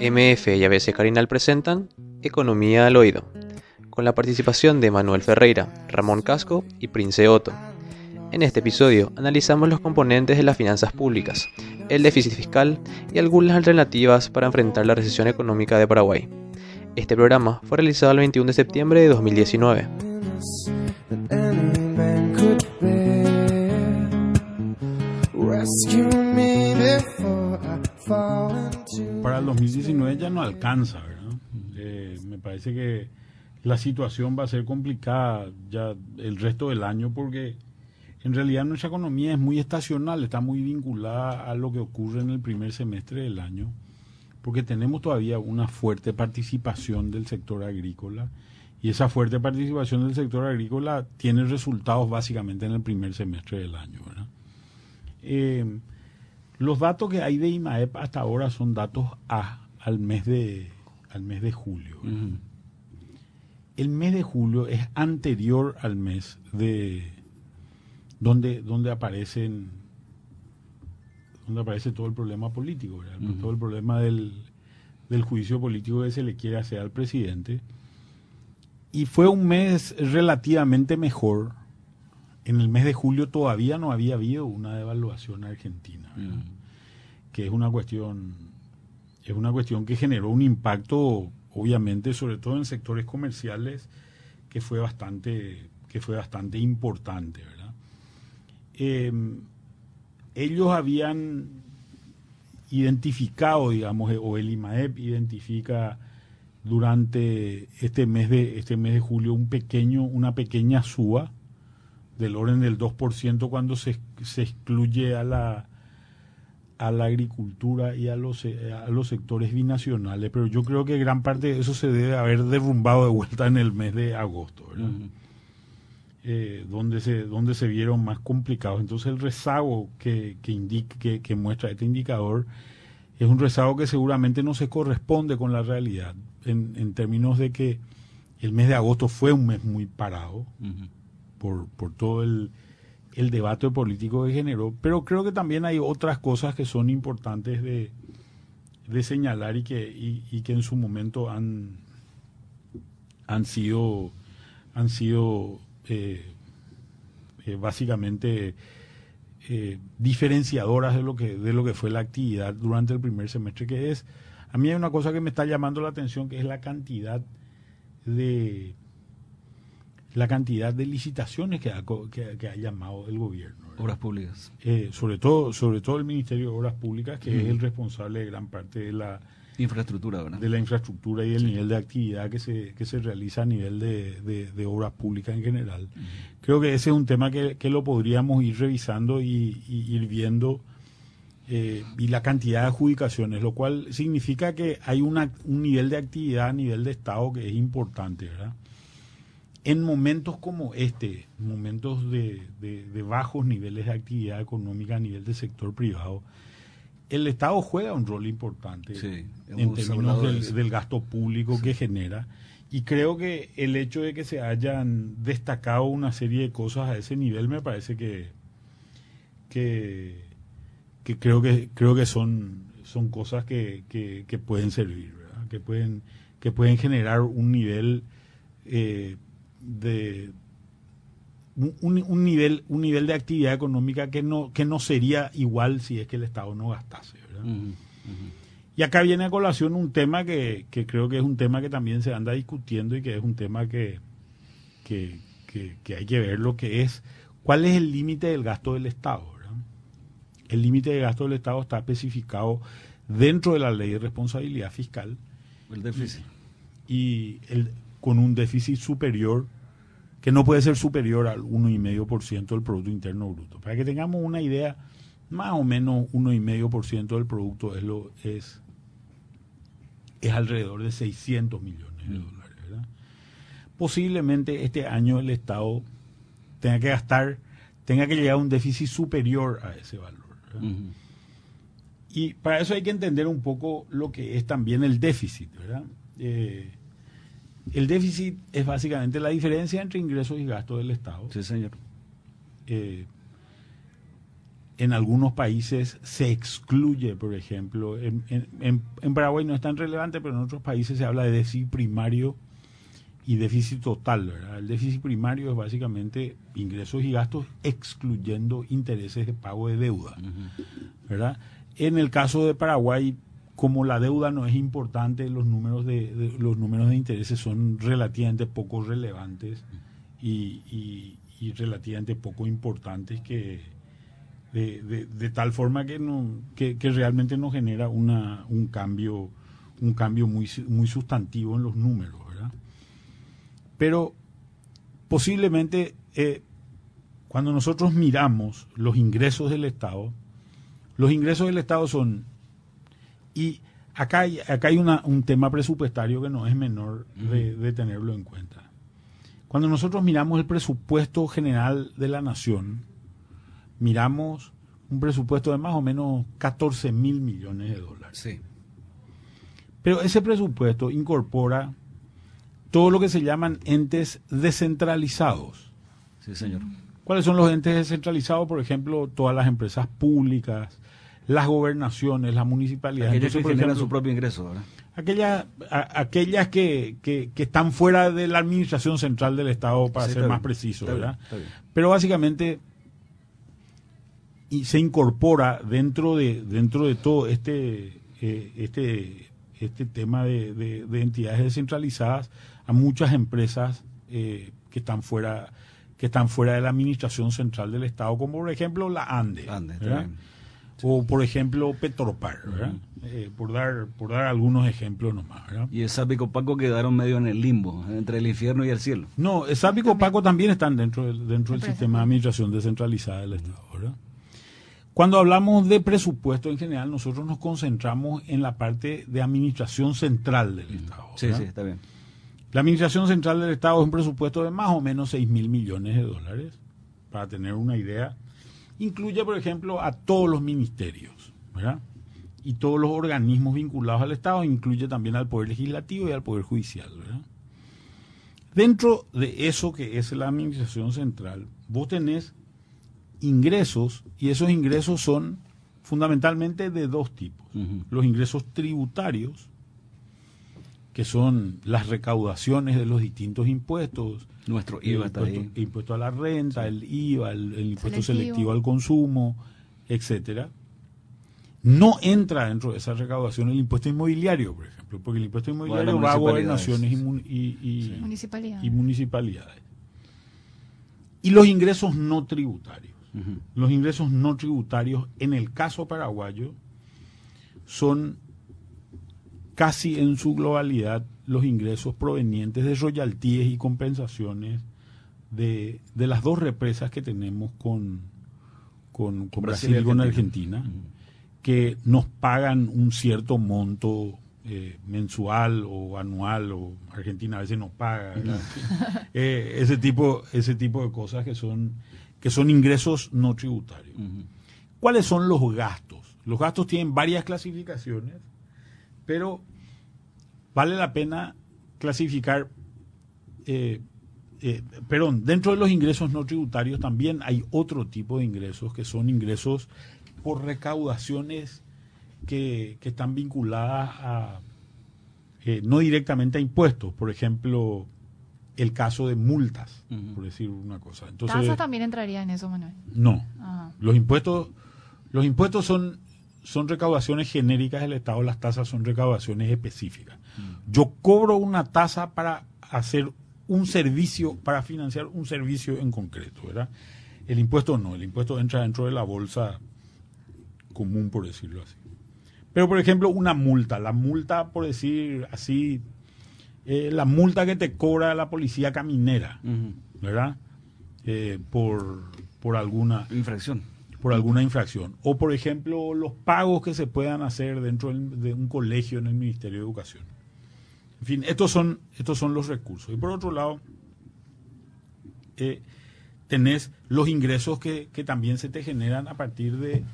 MF y ABC Carinal presentan Economía al Oído, con la participación de Manuel Ferreira, Ramón Casco y Prince Otto. En este episodio analizamos los componentes de las finanzas públicas, el déficit fiscal y algunas alternativas para enfrentar la recesión económica de Paraguay. Este programa fue realizado el 21 de septiembre de 2019. El 2019 ya no alcanza, ¿verdad? Eh, me parece que la situación va a ser complicada ya el resto del año porque en realidad nuestra economía es muy estacional, está muy vinculada a lo que ocurre en el primer semestre del año, porque tenemos todavía una fuerte participación del sector agrícola y esa fuerte participación del sector agrícola tiene resultados básicamente en el primer semestre del año. ¿verdad? Eh, los datos que hay de IMAEP hasta ahora son datos A al mes de, al mes de julio. El mes de julio es anterior al mes de donde, donde aparecen donde aparece todo el problema político, todo el problema del, del juicio político que se le quiere hacer al presidente. Y fue un mes relativamente mejor en el mes de julio todavía no había habido una devaluación argentina, que es una cuestión es una cuestión que generó un impacto obviamente sobre todo en sectores comerciales que fue bastante que fue bastante importante, ¿verdad? Em, ellos habían identificado, digamos, o el IMAEP identifica durante este mes de este mes de julio un pequeño una pequeña suba del orden del 2% cuando se, se excluye a la a la agricultura y a los, eh, a los sectores binacionales, pero yo creo que gran parte de eso se debe haber derrumbado de vuelta en el mes de agosto, eh, donde, se, donde se vieron más complicados. Entonces el rezago que, que, que, muestra este indicador es un rezago que seguramente no se corresponde con la realidad, en, en términos de que el mes de agosto fue un mes muy parado por, por todo el, el debate político que generó, pero creo que también hay otras cosas que son importantes de, de señalar y que, y, que en su momento han, han sido, han sido eh, eh, básicamente eh, diferenciadoras de lo, que, de lo que fue la actividad durante el primer semestre, que es, a mí hay una cosa que me está llamando la atención, que es la cantidad de la cantidad de licitaciones que ha, que, ha llamado el gobierno. Obras públicas. Eh, sobre, todo, sobre todo el Ministerio de Obras Públicas, que es el responsable de gran parte de la infraestructura, De la infraestructura y el nivel de actividad que se, que se realiza a nivel de, de, obras públicas en general. Creo que ese es un tema que, que lo podríamos ir revisando y, ir viendo. Eh, y la cantidad de adjudicaciones, lo cual significa que hay una, un nivel de actividad a nivel de Estado que es importante, ¿verdad? En momentos como este, momentos de, bajos niveles de actividad económica a nivel del sector privado, el Estado juega un rol importante en términos del, gasto público que genera. Y creo que el hecho de que se hayan destacado una serie de cosas a ese nivel me parece que, que, creo que creo que son, son cosas que, que, pueden servir, que pueden, que pueden generar un nivel eh, de un, nivel un nivel de actividad económica que no que no sería igual si es que el Estado no gastase y acá viene a colación un tema que, creo que es un tema que también se anda discutiendo y que es un tema que, que, hay que ver lo que es cuál es el límite del gasto del Estado el límite de gasto del Estado está especificado dentro de la ley de responsabilidad fiscal el déficit. y el con un déficit superior, que no puede ser superior al 1,5% del Producto Interno Bruto. Para que tengamos una idea, más o menos 1,5% del producto es, lo, es, es alrededor de 600 millones de dólares. ¿verdad? Posiblemente este año el Estado tenga que gastar, tenga que llegar a un déficit superior a ese valor. Y para eso hay que entender un poco lo que es también el déficit, ¿verdad? Eh, el déficit es básicamente la diferencia entre ingresos y gastos del Estado. Sí, señor. Eh, en algunos países se excluye, por ejemplo, en, en, en, Paraguay no es tan relevante, pero en otros países se habla de déficit primario y déficit total. ¿verdad? El déficit primario es básicamente ingresos y gastos excluyendo intereses de pago de deuda. ¿verdad? En el caso de Paraguay, como la deuda no es importante, los números de, los números de intereses son relativamente poco relevantes y, y, relativamente poco importantes que de, de, de, tal forma que no que, que realmente no genera una, un cambio un cambio muy muy sustantivo en los números ¿verdad? pero posiblemente eh, cuando nosotros miramos los ingresos del Estado los ingresos del Estado son y acá hay, acá hay una, un tema presupuestario que no es menor de, de tenerlo en cuenta cuando nosotros miramos el presupuesto general de la nación miramos un presupuesto de más o menos 14 mil millones de dólares. Sí. Pero ese presupuesto incorpora todo lo que se llaman entes descentralizados. Sí, señor. ¿Cuáles son los entes descentralizados? Por ejemplo, todas las empresas públicas, las gobernaciones, las municipalidades. Aquellas Entonces, que generan ejemplo, su propio ingreso, ¿verdad? aquellas, a- aquellas que, que, que están fuera de la administración central del Estado, para Sí, ser más bien, preciso, está bien, ¿verdad? está bien. Pero básicamente y se incorpora dentro de dentro de todo este eh, este este tema de, de- de entidades descentralizadas a muchas empresas eh, que están fuera que están fuera de la administración central del Estado, como por ejemplo la ANDE. O por ejemplo Petropar, ¿verdad? Eh, por dar por dar algunos ejemplos nomás, ¿verdad? Y el SAP y Copaco quedaron medio en el limbo, entre el infierno y el cielo. No, el SAP y Copaco también están dentro del, dentro del sistema de administración descentralizada del Estado, ¿verdad? Cuando hablamos de presupuesto en general, nosotros nos concentramos en la parte de administración central del Estado. Sí, ¿verdad? sí, está bien. La administración central del Estado es un presupuesto de más o menos 6 mil millones de dólares, para tener una idea. Incluye, por ejemplo, a todos los ministerios, ¿verdad? Y todos los organismos vinculados al Estado, incluye también al Poder Legislativo y al Poder Judicial, ¿verdad? Dentro de eso que es la administración central, vos tenés ingresos y esos ingresos son fundamentalmente de dos tipos. Los ingresos tributarios, que son las recaudaciones de los distintos impuestos, Nuestro IVA está impuesto, ahí. impuesto a la renta, el IVA, el, el impuesto Selectivo. selectivo al consumo, etcétera. No entra dentro de esa recaudación el impuesto inmobiliario, por ejemplo, porque el impuesto inmobiliario va a gobernaciones y, y- y- Municipalidad. y municipalidades. Y los ingresos no tributarios. Los ingresos no tributarios, en el caso paraguayo, son casi en su globalidad los ingresos provenientes de royaltíes y compensaciones de, de las dos represas que tenemos con, con, con Brasil Brasil, y con Argentina. Argentina, que nos pagan un cierto monto eh, mensual o anual, o Argentina a veces nos paga. Eh, ese, tipo, ese tipo de cosas que son, que son ingresos no tributarios. ¿Cuáles son los gastos? Los gastos tienen varias clasificaciones, pero vale la pena clasificar, eh, eh, perdón, dentro de los ingresos no tributarios también hay otro tipo de ingresos que son ingresos por recaudaciones que, que están vinculadas a, eh, no directamente a impuestos, por ejemplo, el caso de multas, por decir una cosa. Entonces, Tasas también entraría en eso, Manuel. no, Ajá. los impuestos, los impuestos son, son recaudaciones genéricas del Estado, las tasas son recaudaciones específicas. Yo cobro una tasa para hacer un servicio, para financiar un servicio en concreto, ¿verdad? El impuesto no, el impuesto entra dentro de la bolsa común, por decirlo así. Pero, por ejemplo, una multa, la multa, por decir así, eh, la multa que te cobra la policía caminera. ¿verdad? Eh, por, por alguna Infracción. por alguna infracción. O, por ejemplo, los pagos que se puedan hacer dentro de un colegio en el Ministerio de Educación. En fin, estos son, estos son los recursos. Y por otro lado, eh, tenés los ingresos que, que también se te generan a partir de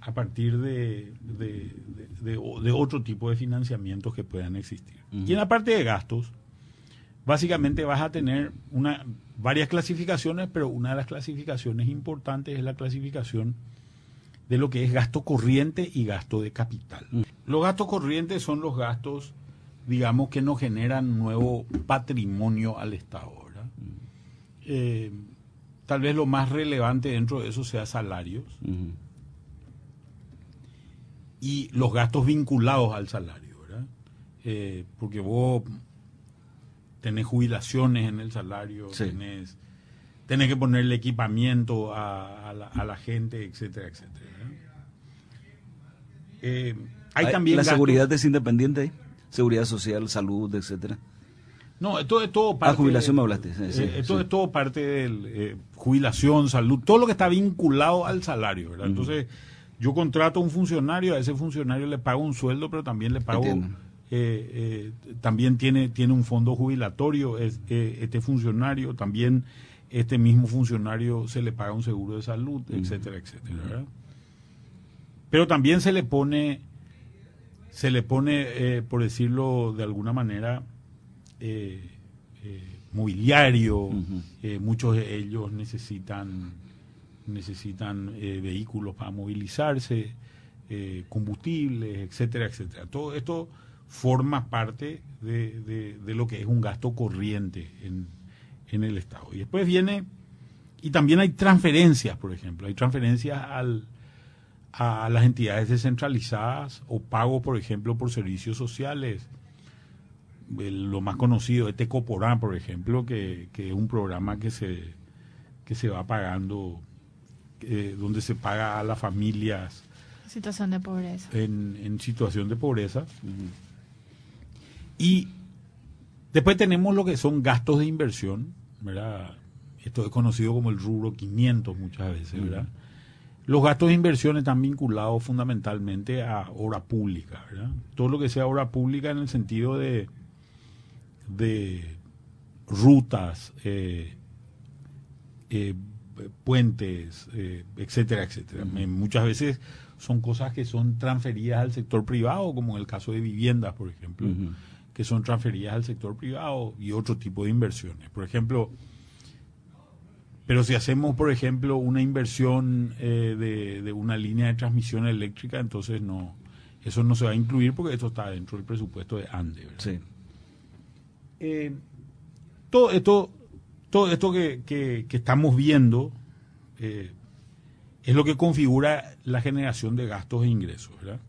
a partir de, de, de- otro tipo de financiamientos que puedan existir. Y en la parte de gastos, básicamente vas a tener una, varias clasificaciones, pero una de las clasificaciones importantes es la clasificación de lo que es gasto corriente y gasto de capital. Los gastos corrientes son los gastos, digamos, que no generan nuevo patrimonio al Estado. ¿verdad? Eh, tal vez lo más relevante dentro de eso sea salarios Ujú. y los gastos vinculados al salario, ¿verdad? Eh, porque vos tenés jubilaciones en el salario, Sí. tenés, tenés que ponerle equipamiento a, a la, a la gente, etcétera, etcétera. Eh, hay Ay, también ¿La gastos- seguridad es independiente? Seguridad social, salud, etcétera. No, esto es todo parte. jubilación de- me hablaste, sí, sí, eh, esto sí. es todo parte de jubilación, salud, todo lo que está vinculado al salario, ¿verdad? Entonces, yo contrato a un funcionario, a ese funcionario le pago un sueldo, pero también le pago. Eh, eh, también tiene, tiene un fondo jubilatorio, es, eh, este funcionario, también este mismo funcionario se le paga un seguro de salud, etcétera, etcétera, ¿verdad? Pero también se le pone, se le pone, eh, por decirlo de alguna manera, eh, eh, mobiliario, eh, muchos de ellos necesitan necesitan eh, vehículos para movilizarse, combustibles, etcétera, etcétera. Todo esto forma parte de, de- de lo que es un gasto corriente en, en el Estado. Y después viene, y también hay transferencias, por ejemplo, hay transferencias al, a las entidades descentralizadas o pago, por ejemplo, por servicios sociales. El- lo más conocido es Tecoporán, por ejemplo, que, que es un programa que se, que se va pagando, eh, donde se paga a las familias Situación de pobreza. en, en situación de pobreza. Y después tenemos lo que son gastos de inversión, ¿verdad? Esto es conocido como el rubro 500 muchas veces, ¿verdad? Los gastos de inversión están vinculados fundamentalmente a obra pública, ¿verdad? Todo lo que sea obra pública en el sentido de, de rutas, eh, eh, puentes, eh, etcétera, etcétera. Me- Muchas veces son cosas que son transferidas al sector privado, como en el caso de viviendas, por ejemplo, que son transferidas al sector privado y otro tipo de inversiones. Por ejemplo, pero si hacemos, por ejemplo, una inversión eh, de, de una línea de transmisión eléctrica, entonces no, eso no se va a incluir porque eso está dentro del presupuesto de ANDE. ¿verdad? Sí. Eh, todo esto, todo esto que, que- que estamos viendo eh, es lo que configura la generación de gastos e ingresos. ¿verdad?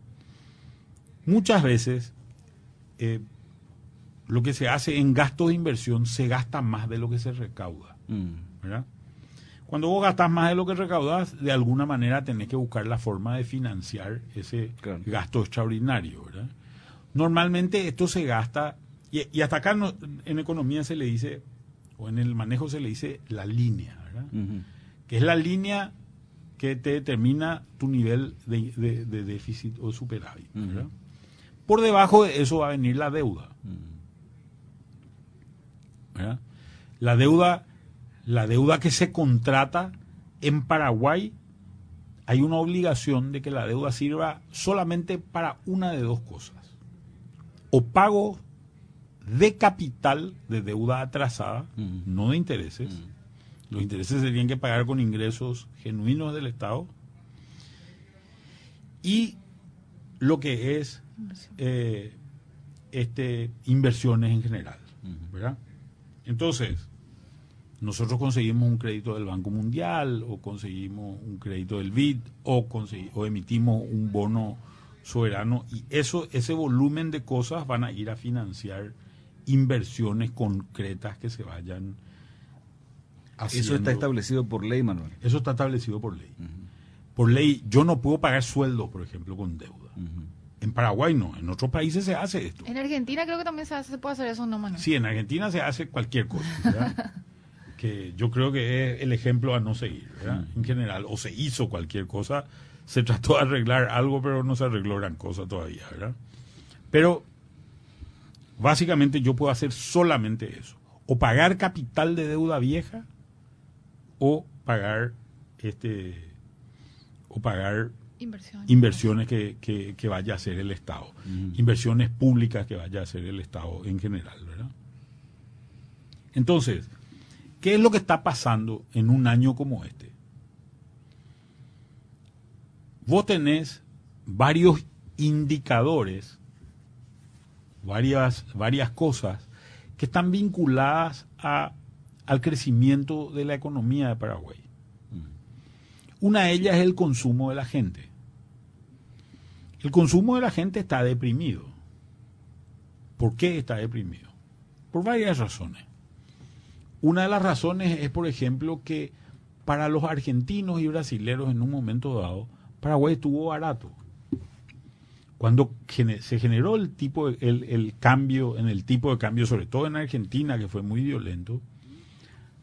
Muchas veces lo que se hace en gastos de inversión se gasta más de lo que se recauda. Mm. ¿verdad? Cuando vos gastas más de lo que recaudas, de alguna manera tenés que buscar la forma de financiar ese Claro. gasto extraordinario. ¿verdad? Normalmente esto se gasta, y, y hasta acá no- en economía se le dice, o en el manejo se le dice la línea, que es la línea que te determina tu nivel de, de- de déficit o superávit. Por debajo de eso va a venir la deuda. ¿verdad? La deuda, la deuda que se contrata en Paraguay, hay una obligación de que la deuda sirva solamente para una de dos cosas. O pago de capital de deuda atrasada, no de intereses. Los intereses se tienen que pagar con ingresos genuinos del Estado. Y lo que es eh, este, inversiones en general. ¿verdad? Entonces, nosotros conseguimos un crédito del Banco Mundial o conseguimos un crédito del BID o, consegui- o emitimos un bono soberano y eso ese volumen de cosas van a ir a financiar inversiones concretas que se vayan haciendo. Eso está establecido por ley, Manuel. Eso está establecido por ley. Por ley, yo no puedo pagar sueldo, por ejemplo, con deuda. En Paraguay no, en otros países se hace esto. En Argentina creo que también se, hace- se puede hacer eso, ¿no, Manuel? Sí, en Argentina se hace cualquier cosa, ¿verdad? que yo creo que es el ejemplo a no seguir, ¿verdad? En general, o se hizo cualquier cosa, se trató de arreglar algo, pero no se arregló gran cosa todavía, ¿verdad? Pero básicamente yo puedo hacer solamente eso, o pagar capital de deuda vieja, o pagar este, o pagar Inversión. inversiones que, que- que vaya a hacer el Estado, inversiones públicas que vaya a hacer el Estado en general, ¿verdad? Entonces, ¿qué es lo que está pasando en un año como este? vos tenés varios indicadores, varias, varias cosas que están vinculadas al crecimiento de la economía de Paraguay. Una de ellas es el consumo de la gente. El consumo de la gente está deprimido. ¿Por qué está deprimido? Por varias razones. Una de las razones es, por ejemplo, que para los argentinos y brasileños en un momento dado, Paraguay estuvo barato. Cuando se generó el tipo, el, el cambio en el tipo de cambio, sobre todo en Argentina, que fue muy violento,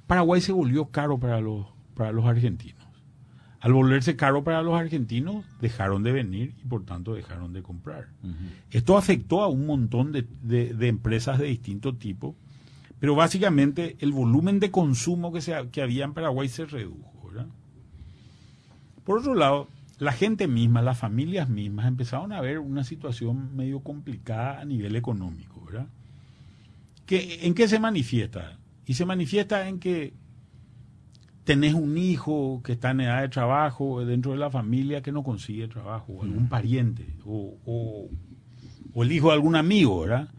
Paraguay se volvió caro para los, para los argentinos. Al volverse caro para los argentinos, dejaron de venir y por tanto dejaron de comprar. Esto afectó a un montón de, de, empresas de distinto tipo, pero básicamente el volumen de consumo que, se, que había en Paraguay se redujo. Por otro lado, la gente misma, las familias mismas empezaron a ver una situación medio complicada a nivel económico. ¿verdad? ¿Que, ¿En qué se manifiesta? Y se manifiesta en que tenés un hijo que está en edad de trabajo dentro de la familia que no consigue trabajo, o algún pariente, o, o, el hijo de algún amigo, ¿verdad?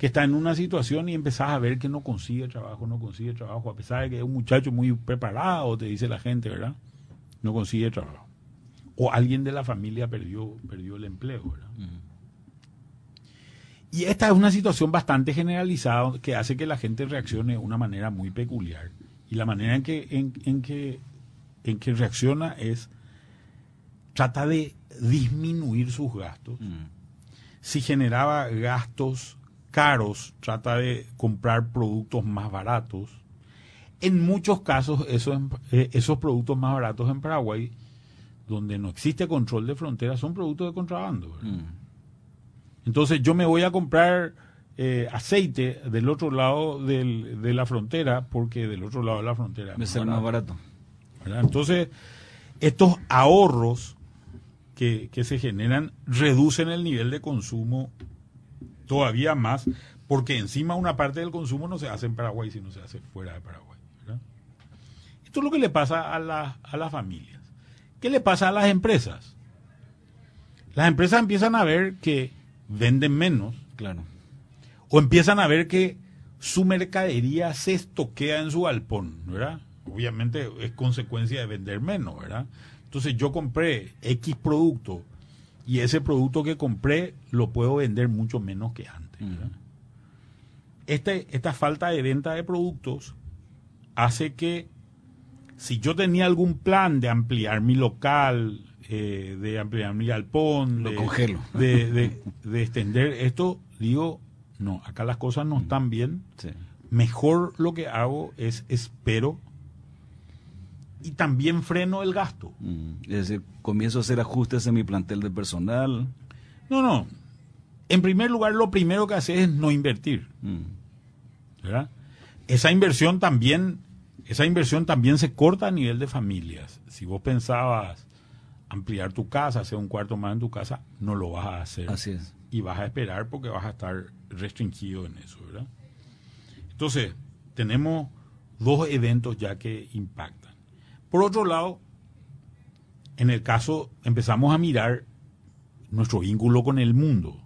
Que está en una situación y empezás a ver que no consigue trabajo, no consigue trabajo, a pesar de que es un muchacho muy preparado, te dice la gente, ¿verdad? No consigue trabajo. O alguien de la familia perdió, perdió el empleo, ¿verdad? Y esta es una situación bastante generalizada que hace que la gente reaccione de una manera muy peculiar y la manera en que, en, que, en que reacciona es, trata de disminuir sus gastos. Mm. Si generaba gastos caros, trata de comprar productos más baratos. En muchos casos, esos, eh, esos productos más baratos en Paraguay, donde no existe control de fronteras, son productos de contrabando. Mm. Entonces yo me voy a comprar eh, aceite del otro lado del, de la frontera, porque del otro lado de la frontera es más barato. Entonces, estos ahorros que, que se generan reducen el nivel de consumo todavía más, porque encima una parte del consumo no se hace en Paraguay, sino se hace fuera de Paraguay. Esto es lo que le pasa a, la, a las familias. ¿Qué le pasa a las empresas? Las empresas empiezan a ver que venden menos. Claro o empiezan a ver que su mercadería se estoquea en su galpón, ¿verdad? Obviamente es consecuencia de vender menos, ¿verdad? Entonces yo compré X producto y ese producto que compré lo puedo vender mucho menos que antes. Este, esta falta de venta de productos hace que si yo tenía algún plan de ampliar mi local, eh, de ampliar mi galpón, lo congelo. de, de extender esto, digo, no, acá las cosas no están bien. Mejor lo que hago es espero y también freno el gasto. Mm. Es decir, comienzo a hacer ajustes en mi plantel de personal. No, no. En primer lugar, lo primero que haces es no invertir. Mm. ¿Verdad? Esa inversión también, esa inversión también se corta a nivel de familias. Si vos pensabas ampliar tu casa, hacer un cuarto más en tu casa, no lo vas a hacer. Así es. Y vas a esperar porque vas a estar restringido en eso, ¿verdad? Entonces, tenemos dos eventos ya que impactan. Por otro lado, en el caso, empezamos a mirar nuestro vínculo con el mundo.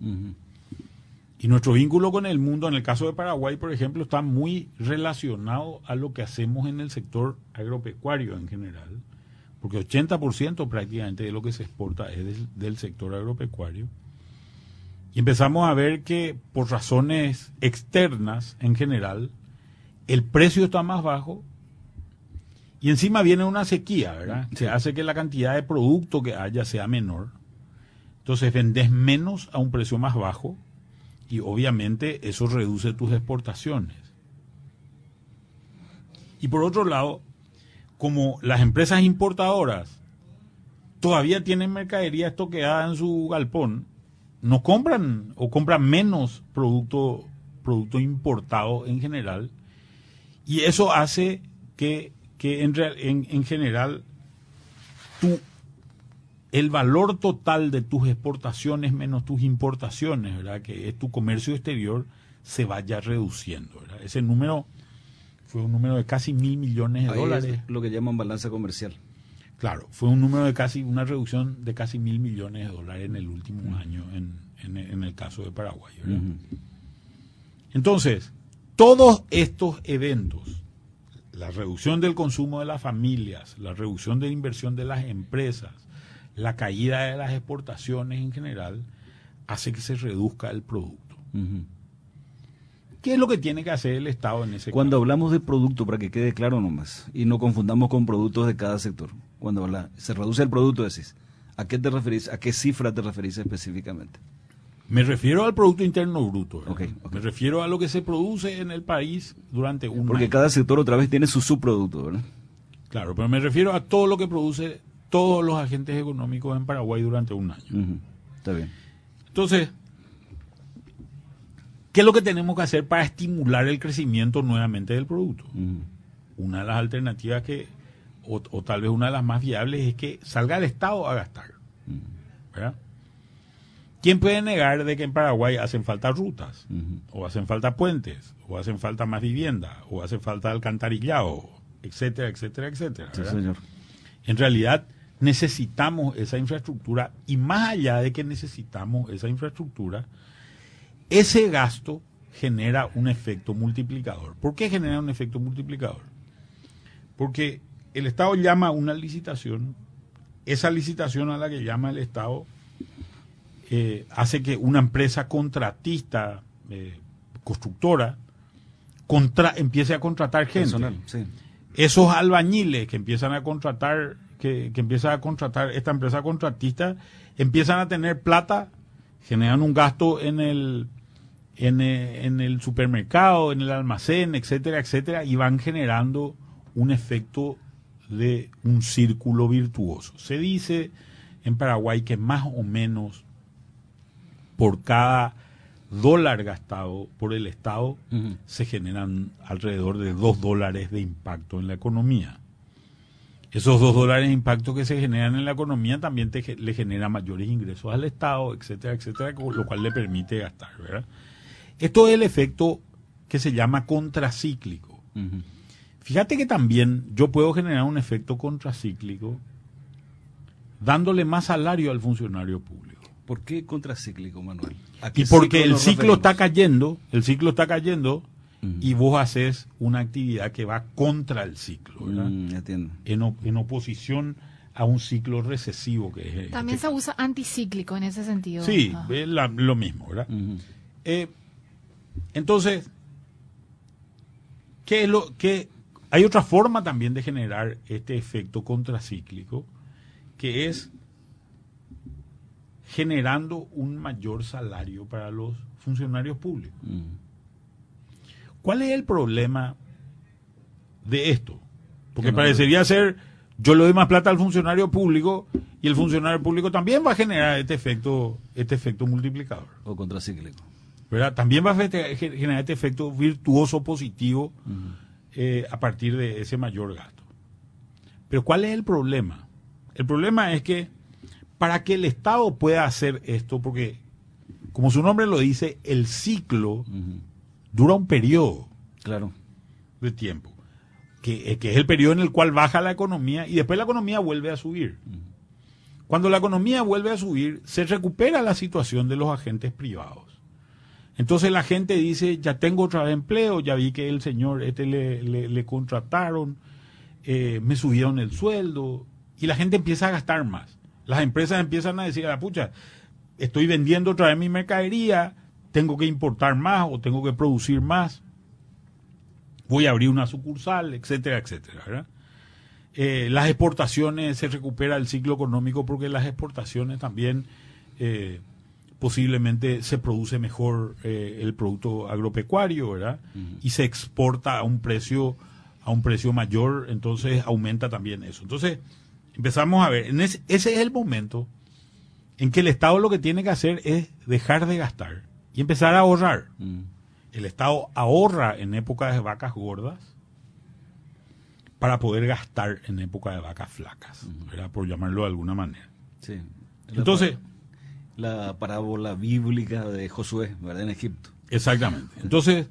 Y nuestro vínculo con el mundo, en el caso de Paraguay, por ejemplo, está muy relacionado a lo que hacemos en el sector agropecuario en general, porque 80% prácticamente de lo que se exporta es del sector agropecuario. Y empezamos a ver que por razones externas en general, el precio está más bajo y encima viene una sequía, ¿verdad? Se hace que la cantidad de producto que haya sea menor. Entonces vendes menos a un precio más bajo y obviamente eso reduce tus exportaciones. Y por otro lado, como las empresas importadoras todavía tienen mercadería estoqueada en su galpón, no compran o compran menos producto, producto importado en general. Y eso hace que, en, en, general tu, el valor total de tus exportaciones menos tus importaciones, ¿verdad? que es tu comercio exterior, se vaya reduciendo. Ese número fue un número de casi mil millones de dólares. lo que llaman balanza comercial. Claro, fue un número de casi, una reducción de casi mil millones de dólares en el último año en, en- en el caso de Paraguay. Entonces, todos estos eventos, la reducción del consumo de las familias, la reducción de la inversión de las empresas, la caída de las exportaciones en general, hace que se reduzca el producto. ¿Qué es lo que tiene que hacer el Estado en ese Cuando caso? hablamos de producto, para que quede claro nomás, y no confundamos con productos de cada sector, cuando habla, se reduce el producto, decís, ¿a qué te referís? ¿A qué cifra te referís específicamente? Me refiero al Producto Interno Bruto. ¿verdad? Ok, ok. Me refiero a lo que se produce en el país durante un Porque año. cada sector otra vez tiene su subproducto, ¿verdad? Claro, pero me refiero a todo lo que produce todos los agentes económicos en Paraguay durante un año. Está bien. Entonces, ¿qué es lo que tenemos que hacer para estimular el crecimiento nuevamente del producto? Una de las alternativas que, o, o tal vez una de las más viables, es que salga el Estado a gastar. ¿verdad? ¿Quién puede negar de que en Paraguay hacen falta rutas? O hacen falta puentes, o hacen falta más vivienda, o hace falta alcantarillado, etcétera, etcétera, etcétera. Sí, señor. En realidad necesitamos esa infraestructura y más allá de que necesitamos esa infraestructura, ese gasto genera un efecto multiplicador. ¿Por qué genera un efecto multiplicador? Porque el Estado llama a una licitación, esa licitación a la que llama el Estado eh, hace que una empresa contratista, eh, constructora, contra, empiece a contratar gente Personal, sí. esos albañiles que empiezan a contratar, que, que empiezan a contratar esta empresa contratista, empiezan a tener plata, generan un gasto en el, en, eh, en el supermercado, en el almacén, etcétera, etcétera, y van generando un efecto de un círculo virtuoso. Se dice en Paraguay que más o menos por cada dólar gastado por el Estado se generan alrededor de dos dólares de impacto en la economía. Esos dos dólares de impacto que se generan en la economía también te le genera mayores ingresos al Estado, etcétera, etcétera, lo cual le permite gastar, ¿verdad? Esto es el efecto que se llama contracíclico. Fíjate que también yo puedo generar un efecto contracíclico dándole más salario al funcionario público. ¿Por qué contracíclico, Manuel? ¿A qué Y porque ciclo el ciclo está cayendo, el ciclo está cayendo y vos haces una actividad que va contra el ciclo, ¿verdad? Mm, entiendo. En, oposición a un ciclo recesivo que es... También este. se usa anticíclico en ese sentido. Sí, Ah. es la- lo mismo, ¿verdad? Eh, entonces, ¿qué es lo que hay otra forma también de generar este efecto contracíclico que es generando un mayor salario para los funcionarios públicos? Ujú. ¿Cuál es el problema de esto? Porque no- parecería ser, yo le doy más plata al funcionario público y el funcionario público también va a generar este efecto, este efecto multiplicador. O contracíclico. ¿verdad? También va a generar este efecto virtuoso positivo Ujú. eh, a partir de ese mayor gasto. Pero ¿cuál es el problema? El problema es que para que el Estado pueda hacer esto, porque como su nombre lo dice, el ciclo dura un periodo Claro. de tiempo, que, eh, que es el periodo en el cual baja la economía y después la economía vuelve a subir. Cuando la economía vuelve a subir, se recupera la situación de los agentes privados. Entonces la gente dice, ya tengo otra vez empleo, ya vi que el señor este le, le- le contrataron, eh, me subieron el sueldo y la gente empieza a gastar más. Las empresas empiezan a decir, ah, pucha, estoy vendiendo otra vez mi mercadería, tengo que importar más o tengo que producir más, voy a abrir una sucursal, etcétera, etcétera. ¿verdad? Eh, las exportaciones, se recupera el ciclo económico porque las exportaciones también eh, posiblemente se produce mejor eh, el producto agropecuario, ¿verdad? Y se exporta a un precio a un precio mayor, entonces aumenta también eso. Entonces, empezamos a ver, en ese, ese es el momento en que el Estado lo que tiene que hacer es dejar de gastar y empezar a ahorrar. Ujú. El Estado ahorra en épocas de vacas gordas para poder gastar en época de vacas flacas, ¿verdad? por llamarlo de alguna manera. Sí. La Entonces, La parábola bíblica de Josué, ¿verdad? En Egipto. exactamente. Entonces,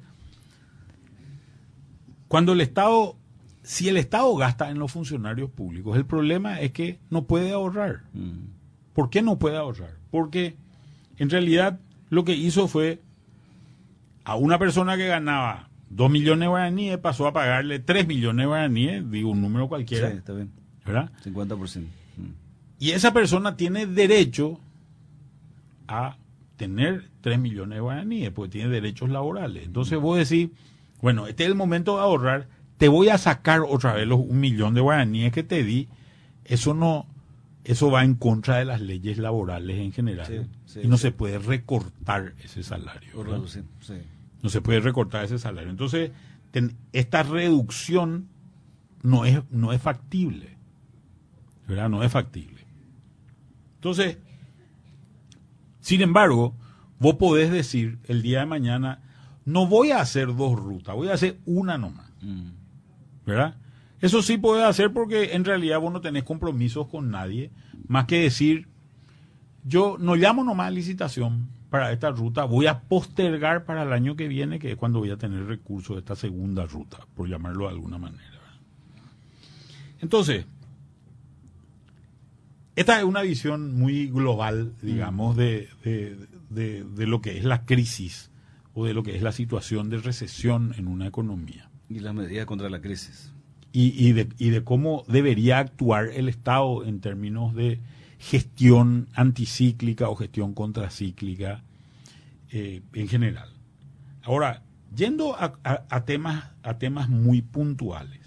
cuando el Estado si el Estado gasta en los funcionarios públicos, el problema es que no puede ahorrar. Mm. ¿Por qué no puede ahorrar? Porque en realidad lo que hizo fue a una persona que ganaba 2 millones de guaraníes pasó a pagarle 3 millones de guaraníes, digo un número Sí, cualquiera, está bien. ¿verdad? 50%. Mm. Y esa persona tiene derecho a tener 3 millones de guaraníes, porque tiene derechos laborales. Entonces vos decís, bueno, este es el momento de ahorrar, te voy a sacar otra vez los un millón de guaraníes que te di. Eso no, eso va en contra de las leyes laborales en general. Sí, sí, y no sí. se puede recortar ese salario. No se puede recortar ese salario. Entonces, ten- esta reducción no es, no es factible. ¿Verdad? No es factible. Entonces, sin embargo, vos podés decir el día de mañana, no voy a hacer dos rutas, voy a hacer una nomás. Mm. ¿Verdad? Eso sí podés hacer porque en realidad vos no tenés compromisos con nadie, más que decir, yo no llamo nomás a licitación para esta ruta, voy a postergar para el año que viene, que es cuando voy a tener recursos de esta segunda ruta, por llamarlo de alguna manera. Entonces, esta es una visión muy global, digamos, de, de- de- de lo que es la crisis o de lo que es la situación de recesión en una economía Y las medidas contra la crisis. y, y de, y de cómo debería actuar el Estado en términos de gestión anticíclica o gestión contracíclica eh, en general. Ahora, yendo a, a- a temas, a temas muy puntuales.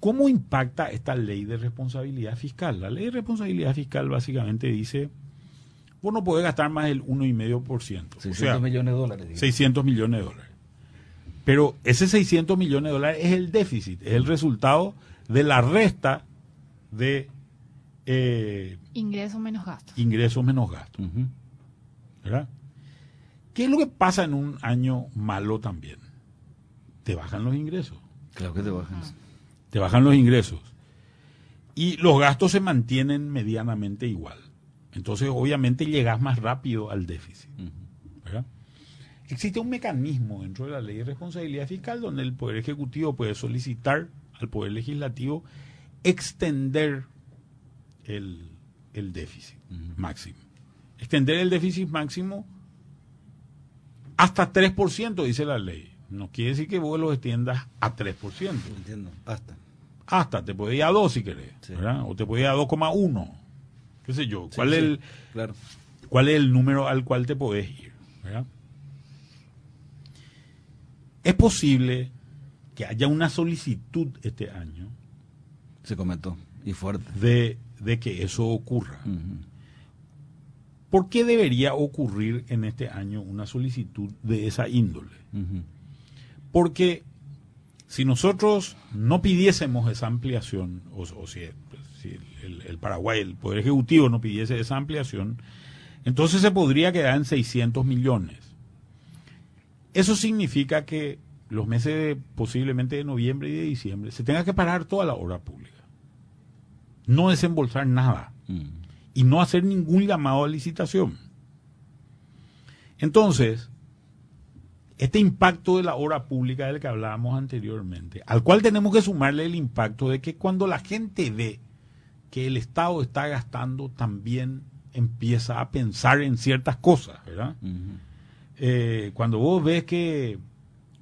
¿cómo impacta esta ley de responsabilidad fiscal? La ley de responsabilidad fiscal básicamente dice, vos no podés gastar más del 1,5%. O 600 sea, millones de dólares. digo. 600 millones de dólares. Pero ese 600 millones de dólares es el déficit, es el resultado de la resta de eh, Ingreso menos gastos. ingresos menos gastos. Ujú. ¿verdad? ¿Qué es lo que pasa en un año malo también? Te bajan los ingresos. Claro que te bajan. Te bajan los ingresos. Y los gastos se mantienen medianamente igual. Entonces, obviamente, llegas más rápido al déficit. ¿verdad? Existe un mecanismo dentro de la ley de responsabilidad fiscal donde el Poder Ejecutivo puede solicitar al Poder Legislativo extender el, el déficit máximo. Extender el déficit máximo hasta 3%, dice la ley. No quiere decir que vos lo extiendas a 3%. Entiendo. Hasta. Hasta, te puede ir a 2 si querés, Sí. ¿verdad? O te puede ir a 2,1. ¿Qué sé yo? Sí, ¿Cuál, sí, Es el, Claro. ¿Cuál es el número al cual te podés ir? ¿verdad? Es posible que haya una solicitud este año Se comentó. Y fuerte. de, de que eso ocurra. ¿Por qué debería ocurrir en este año una solicitud de esa índole? Porque si nosotros no pidiésemos esa ampliación, o, o si, si el, el Paraguay, el Poder Ejecutivo no pidiese esa ampliación, entonces se podría quedar en 600 millones. Eso significa que los meses de, posiblemente de noviembre y de diciembre se tenga que parar toda la obra pública. No desembolsar nada Ujú. y no hacer ningún llamado a licitación. Entonces, este impacto de la obra pública del que hablábamos anteriormente, al cual tenemos que sumarle el impacto de que cuando la gente ve que el Estado está gastando, también empieza a pensar en ciertas cosas, ¿verdad? Eh, cuando vos ves que,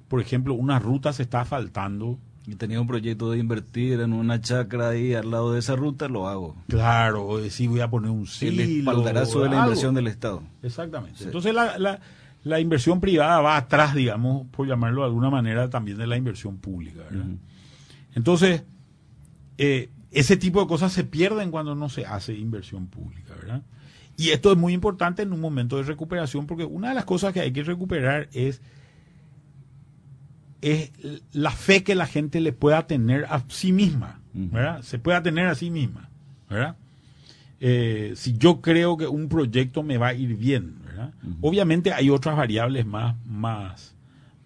por ejemplo, una ruta se está asfaltando, Y tenía un proyecto de invertir en una chacra ahí al lado de esa ruta, lo hago. claro, o decís voy a poner un el silo, espaldarazo de la inversión del Estado. Exactamente. Sí. Entonces la, la, la inversión privada va atrás, digamos, por llamarlo de alguna manera, también de la inversión pública. Entonces, eh, ese tipo de cosas se pierden cuando no se hace inversión pública, ¿verdad? Y esto es muy importante en un momento de recuperación, porque una de las cosas que hay que recuperar es, es la fe que la gente le pueda tener a sí misma. ¿verdad? Se pueda tener a sí misma, ¿verdad? Eh, si yo creo que un proyecto me va a ir bien. Obviamente hay otras variables más, más,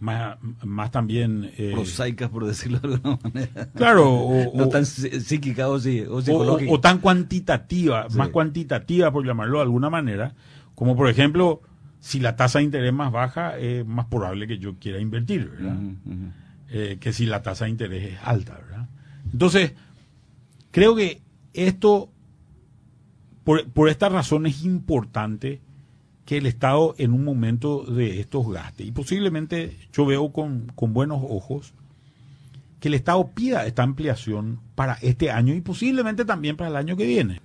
más, más también... eh, Prosaicas, por decirlo de alguna manera. Claro, o, no o- tan psí- psíquica o, sí- o psicológica. o- tan cuantitativa, Sí. más cuantitativa por llamarlo de alguna manera, como por ejemplo, si la tasa de interés más baja, es más probable que yo quiera invertir, ¿verdad? Eh, que si la tasa de interés es alta, ¿verdad? Entonces, creo que esto, por, por esta razón es importante que el Estado en un momento de estos gastes, y posiblemente yo veo con, con buenos ojos, que el Estado pida esta ampliación para este año y posiblemente también para el año que viene.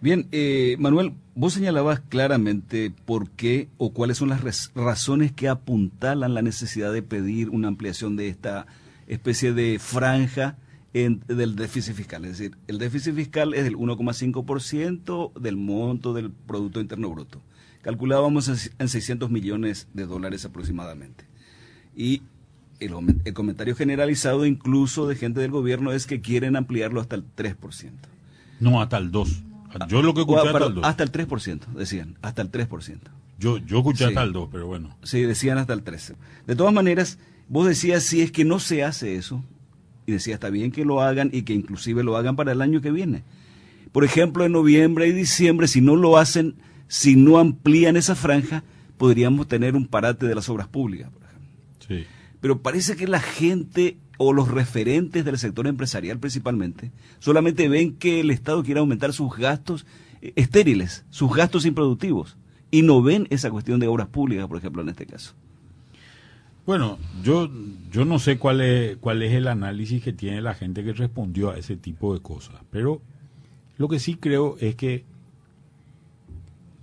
Bien, eh, Manuel, vos señalabas claramente por qué o cuáles son las razones que apuntalan la necesidad de pedir una ampliación de esta especie de franja del déficit fiscal. Es decir, el déficit fiscal es del 1,5% del monto del Producto Interno Bruto. Calculábamos en 600 millones de dólares aproximadamente. Y el, el comentario generalizado incluso de gente del gobierno es que quieren ampliarlo hasta el 3%. No, hasta el 2%. Yo lo que escuché hasta el 2. Hasta el 3%, decían, hasta el 3%. Yo, yo escuché hasta el 2, pero bueno. Sí, decían hasta el 13. De todas maneras, vos decías, si es que no se hace eso, y decía, está bien que lo hagan y que inclusive lo hagan para el año que viene. Por ejemplo, en noviembre y diciembre, si no lo hacen, si no amplían esa franja, podríamos tener un parate de las obras públicas, por ejemplo. Sí. Pero parece que la gente o los referentes del sector empresarial principalmente, solamente ven que el Estado quiere aumentar sus gastos eh, estériles, sus gastos improductivos, y no ven esa cuestión de obras públicas, por ejemplo, en este caso. Bueno, yo, yo no sé cuál es, cuál es el análisis que tiene la gente que respondió a ese tipo de cosas, pero lo que sí creo es que,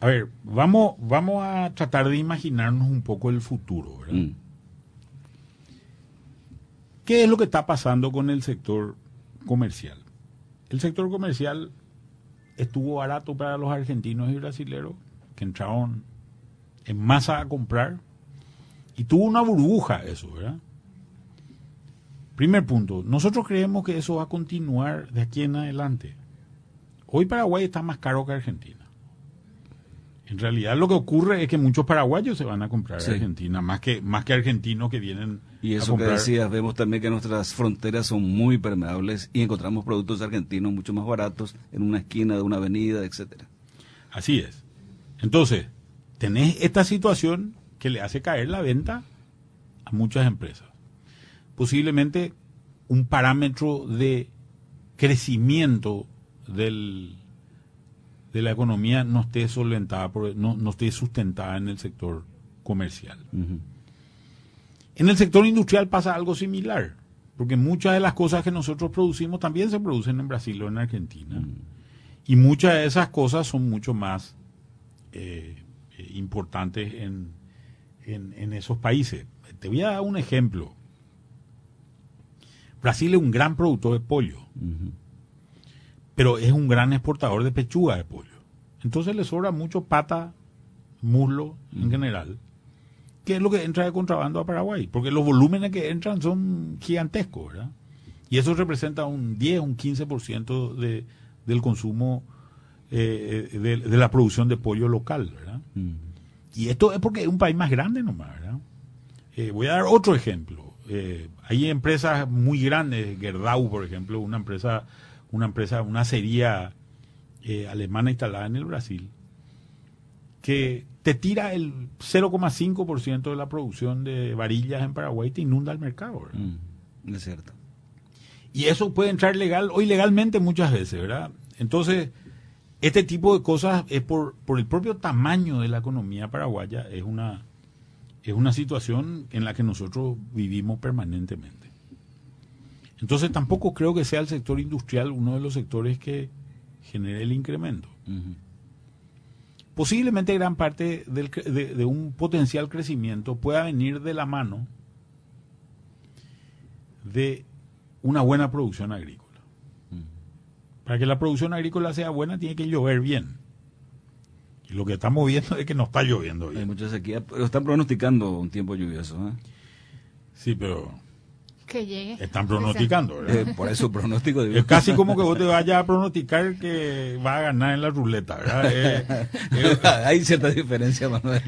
a ver, vamos, vamos a tratar de imaginarnos un poco el futuro, ¿verdad? Mm. ¿Qué es lo que está pasando con el sector comercial? El sector comercial estuvo barato para los argentinos y brasileños que entraron en masa a comprar y tuvo una burbuja eso, ¿verdad? Primer punto, nosotros creemos que eso va a continuar de aquí en adelante. Hoy Paraguay está más caro que Argentina. En realidad lo que ocurre es que muchos paraguayos se van a comprar a Argentina, más que, más que argentinos que vienen y eso que decías, vemos también que nuestras fronteras son muy permeables y encontramos productos argentinos mucho más baratos en una esquina de una avenida, etcétera. Así es. Entonces, tenés esta situación que le hace caer la venta a muchas empresas. Posiblemente un parámetro de crecimiento del, de la economía no esté solventada, por, no, no esté sustentada en el sector comercial. En el sector industrial pasa algo similar, porque muchas de las cosas que nosotros producimos también se producen en Brasil o en Argentina. Y muchas de esas cosas son mucho más eh, eh, importantes en, en, esos países. Te voy a dar un ejemplo. Brasil es un gran productor de pollo, pero es un gran exportador de pechuga de pollo. Entonces le sobra mucho pata, muslo en mm. general qué es lo que entra de contrabando a Paraguay, porque los volúmenes que entran son gigantescos, ¿verdad? Y eso representa un 10, un 15% de, del consumo eh, de, la producción de pollo local, ¿verdad? Mm. Y esto es porque es un país más grande nomás, ¿verdad? Eh, voy a dar otro ejemplo. Eh, hay empresas muy grandes, Gerdau, por ejemplo, una empresa, una empresa, una acería alemana instalada en el Brasil, que te tira el 0,5% de la producción de varillas en Paraguay y te inunda el mercado. ¿verdad? Mm, es cierto. Y eso puede entrar legal o ilegalmente muchas veces, ¿verdad? Entonces, este tipo de cosas es por, por el propio tamaño de la economía paraguaya, es una, es una situación en la que nosotros vivimos permanentemente. Entonces, tampoco creo que sea el sector industrial uno de los sectores que genere el incremento posiblemente gran parte de, un potencial crecimiento pueda venir de la mano de una buena producción agrícola. Para que la producción agrícola sea buena tiene que llover bien. Y lo que estamos viendo es que no está lloviendo bien. Hay mucha sequía, pero están pronosticando un tiempo lluvioso. ¿eh? Sí, pero que llegue. Están pronosticando, ¿verdad? Eh, por eso pronóstico. Es casi como que vos te vayas a pronosticar que va a ganar en la ruleta, ¿verdad? Eh, eh, Hay cierta diferencia, Manuel.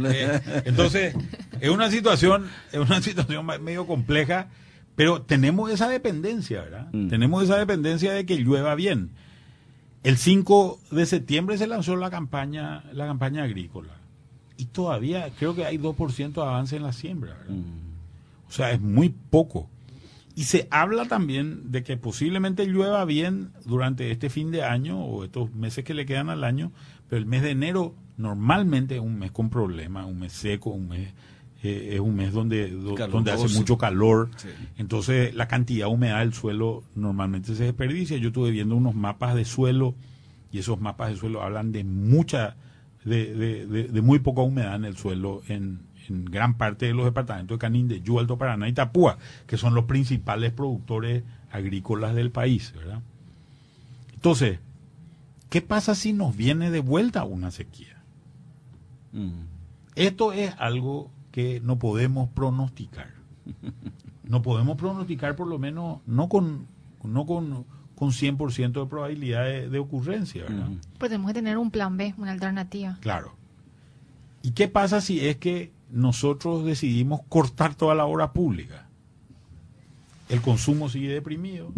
entonces, es una situación, es una situación medio compleja, pero tenemos esa dependencia, ¿verdad? Mm. Tenemos esa dependencia de que llueva bien. El 5 de septiembre se lanzó la campaña, la campaña agrícola. Y todavía creo que hay 2% de avance en la siembra, ¿verdad? Mm. O sea, es muy poco. Y se habla también de que posiblemente llueva bien durante este fin de año o estos meses que le quedan al año, pero el mes de enero normalmente es un mes con problemas, un mes seco, un mes eh, es un mes donde, do- donde hace mucho calor. Sí. Entonces la cantidad de humedad del suelo normalmente se desperdicia. Yo estuve viendo unos mapas de suelo y esos mapas de suelo hablan de mucha, de, de- de- de muy poca humedad en el suelo en, en gran parte de los departamentos de Canindeyú, Alto Paraná y Tapúa, que son los principales productores agrícolas del país, ¿verdad? Entonces, ¿qué pasa si nos viene de vuelta una sequía? Mm. Esto es algo que no podemos pronosticar. No podemos pronosticar por lo menos, no con, no con, con 100% de probabilidad de, de ocurrencia, ¿verdad? Ujú. Pero tenemos que tener un plan B, una alternativa. Claro. ¿Y qué pasa si es que nosotros decidimos cortar toda la obra pública? El consumo sigue deprimido,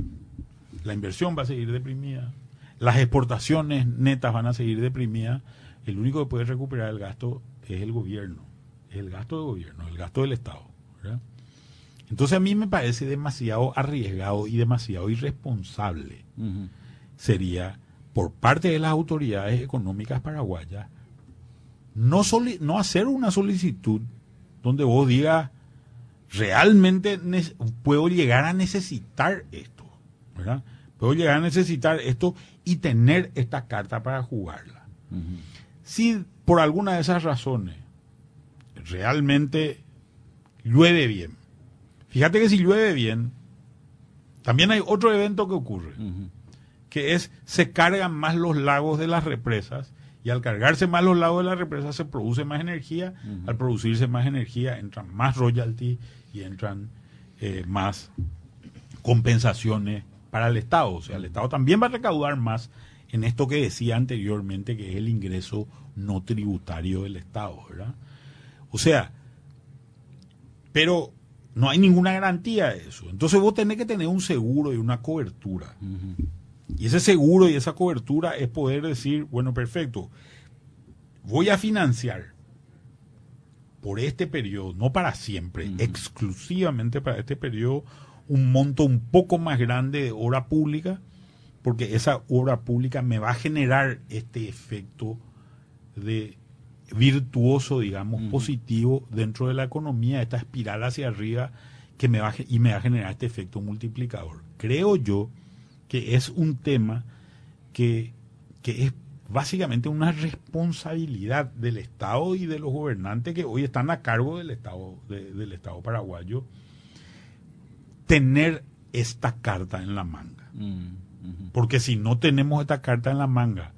la inversión va a seguir deprimida, las exportaciones netas van a seguir deprimidas. El único que puede recuperar el gasto es el gobierno, es el gasto del gobierno, el gasto del Estado. ¿verdad? Entonces a mí me parece demasiado arriesgado y demasiado irresponsable sería por parte de las autoridades económicas paraguayas no, no hacer una solicitud donde vos digas realmente puedo llegar a necesitar esto, ¿verdad? Puedo llegar a necesitar esto y tener esta carta para jugarla. Si por alguna de esas razones realmente llueve bien, fíjate que si llueve bien, también hay otro evento que ocurre que es se cargan más los lagos de las represas y al cargarse más los lagos de las represas se produce más energía, al producirse más energía entran más royalties y entran eh, más compensaciones para el Estado. O sea, el Estado también va a recaudar más en esto que decía anteriormente, que es el ingreso no tributario del Estado, ¿verdad? O sea, pero no hay ninguna garantía de eso. Entonces vos tenés que tener un seguro y una cobertura. Y ese seguro y esa cobertura es poder decir, bueno, perfecto, voy a financiar por este periodo, no para siempre, exclusivamente para este periodo, un monto un poco más grande de obra pública, porque esa obra pública me va a generar este efecto de virtuoso, digamos, positivo dentro de la economía, esta espiral hacia arriba que me va y me va a generar este efecto multiplicador. Creo yo que es un tema que, que es básicamente una responsabilidad del Estado y de los gobernantes que hoy están a cargo del Estado, de- del Estado paraguayo, tener esta carta en la manga. Mm. Porque si no tenemos esta carta en la manga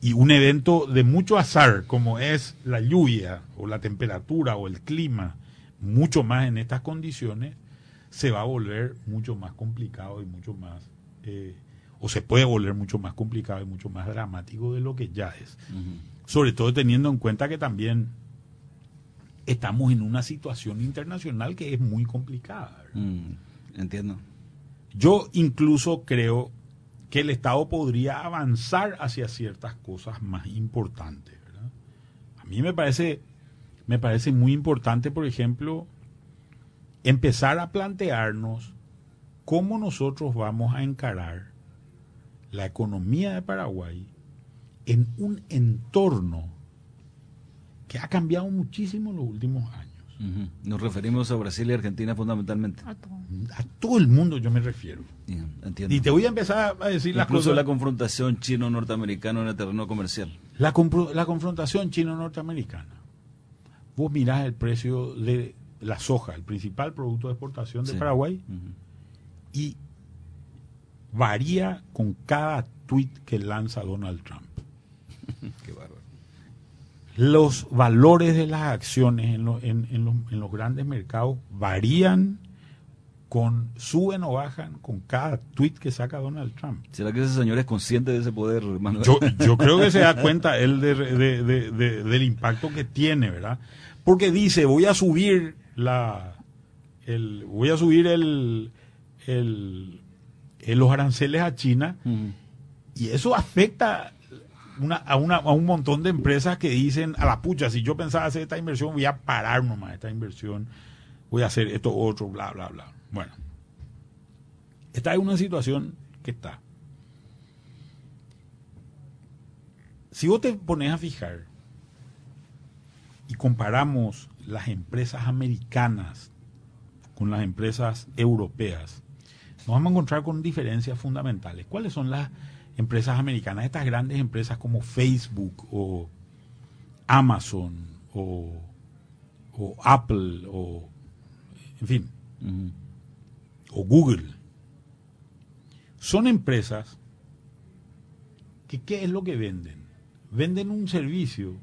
y un evento de mucho azar como es la lluvia o la temperatura o el clima, mucho más en estas condiciones, se va a volver mucho más complicado y mucho más, eh, o se puede volver mucho más complicado y mucho más dramático de lo que ya es. Sobre todo teniendo en cuenta que también estamos en una situación internacional que es muy complicada. Mm, Entiendo. Yo incluso creo que el Estado podría avanzar hacia ciertas cosas más importantes. ¿verdad? A mí me parece, me parece muy importante, por ejemplo, empezar a plantearnos cómo nosotros vamos a encarar la economía de Paraguay en un entorno que ha cambiado muchísimo en los últimos años. Nos referimos a Brasil y Argentina fundamentalmente. A todo. A todo el mundo yo me refiero. Entiendo. Y te voy a empezar a decir las Incluso cosas. la confrontación chino-norteamericano en el terreno comercial. La, confrontación chino-norteamericana. Vos mirás el precio de la soja, el principal producto de exportación de Sí. Paraguay. Y varía con cada tweet que lanza Donald Trump. Qué bárbaro. Los valores de las acciones en, lo- en- en los, en los grandes mercados varían con, suben o bajan con cada tweet que saca Donald Trump. ¿Será que ese señor es consciente de ese poder, Manuel? Yo, yo creo que se da cuenta él de- de- de- de- del impacto que tiene, ¿verdad? Porque dice, voy a subir la el, voy a subir el, el, los aranceles a China y eso afecta a, a un montón de empresas que dicen, a la pucha, si yo pensaba hacer esta inversión, voy a parar nomás esta inversión, voy a hacer esto otro, bla, bla, bla. Bueno, Esta es una situación que está. Si vos te pones a fijar y comparamos las empresas americanas con las empresas europeas, nos vamos a encontrar con diferencias fundamentales. ¿Cuáles son las empresas americanas? Estas grandes empresas como Facebook o Amazon o, o Apple o, en fin, o Google. Son empresas que ¿qué es lo que venden? Venden un servicio,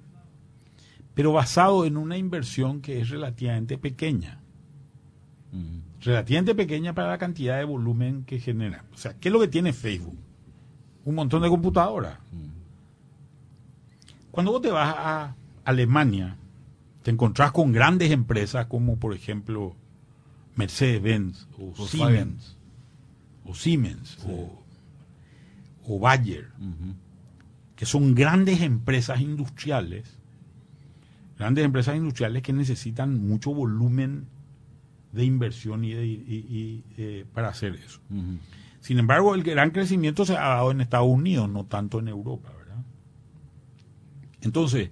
pero basado en una inversión que es relativamente pequeña. Relativamente pequeña para la cantidad de volumen que genera. O sea, ¿qué es lo que tiene Facebook? Un montón de computadoras. Cuando vos te vas a Alemania, te encontrás con grandes empresas como, por ejemplo, Mercedes-Benz o. Siemens o Siemens o, o Bayer, que son grandes empresas industriales, grandes empresas industriales que necesitan mucho volumen de inversión y, de- y- y, eh, para hacer eso. Sin embargo, el gran crecimiento se ha dado en Estados Unidos, no tanto en Europa, ¿verdad? Entonces,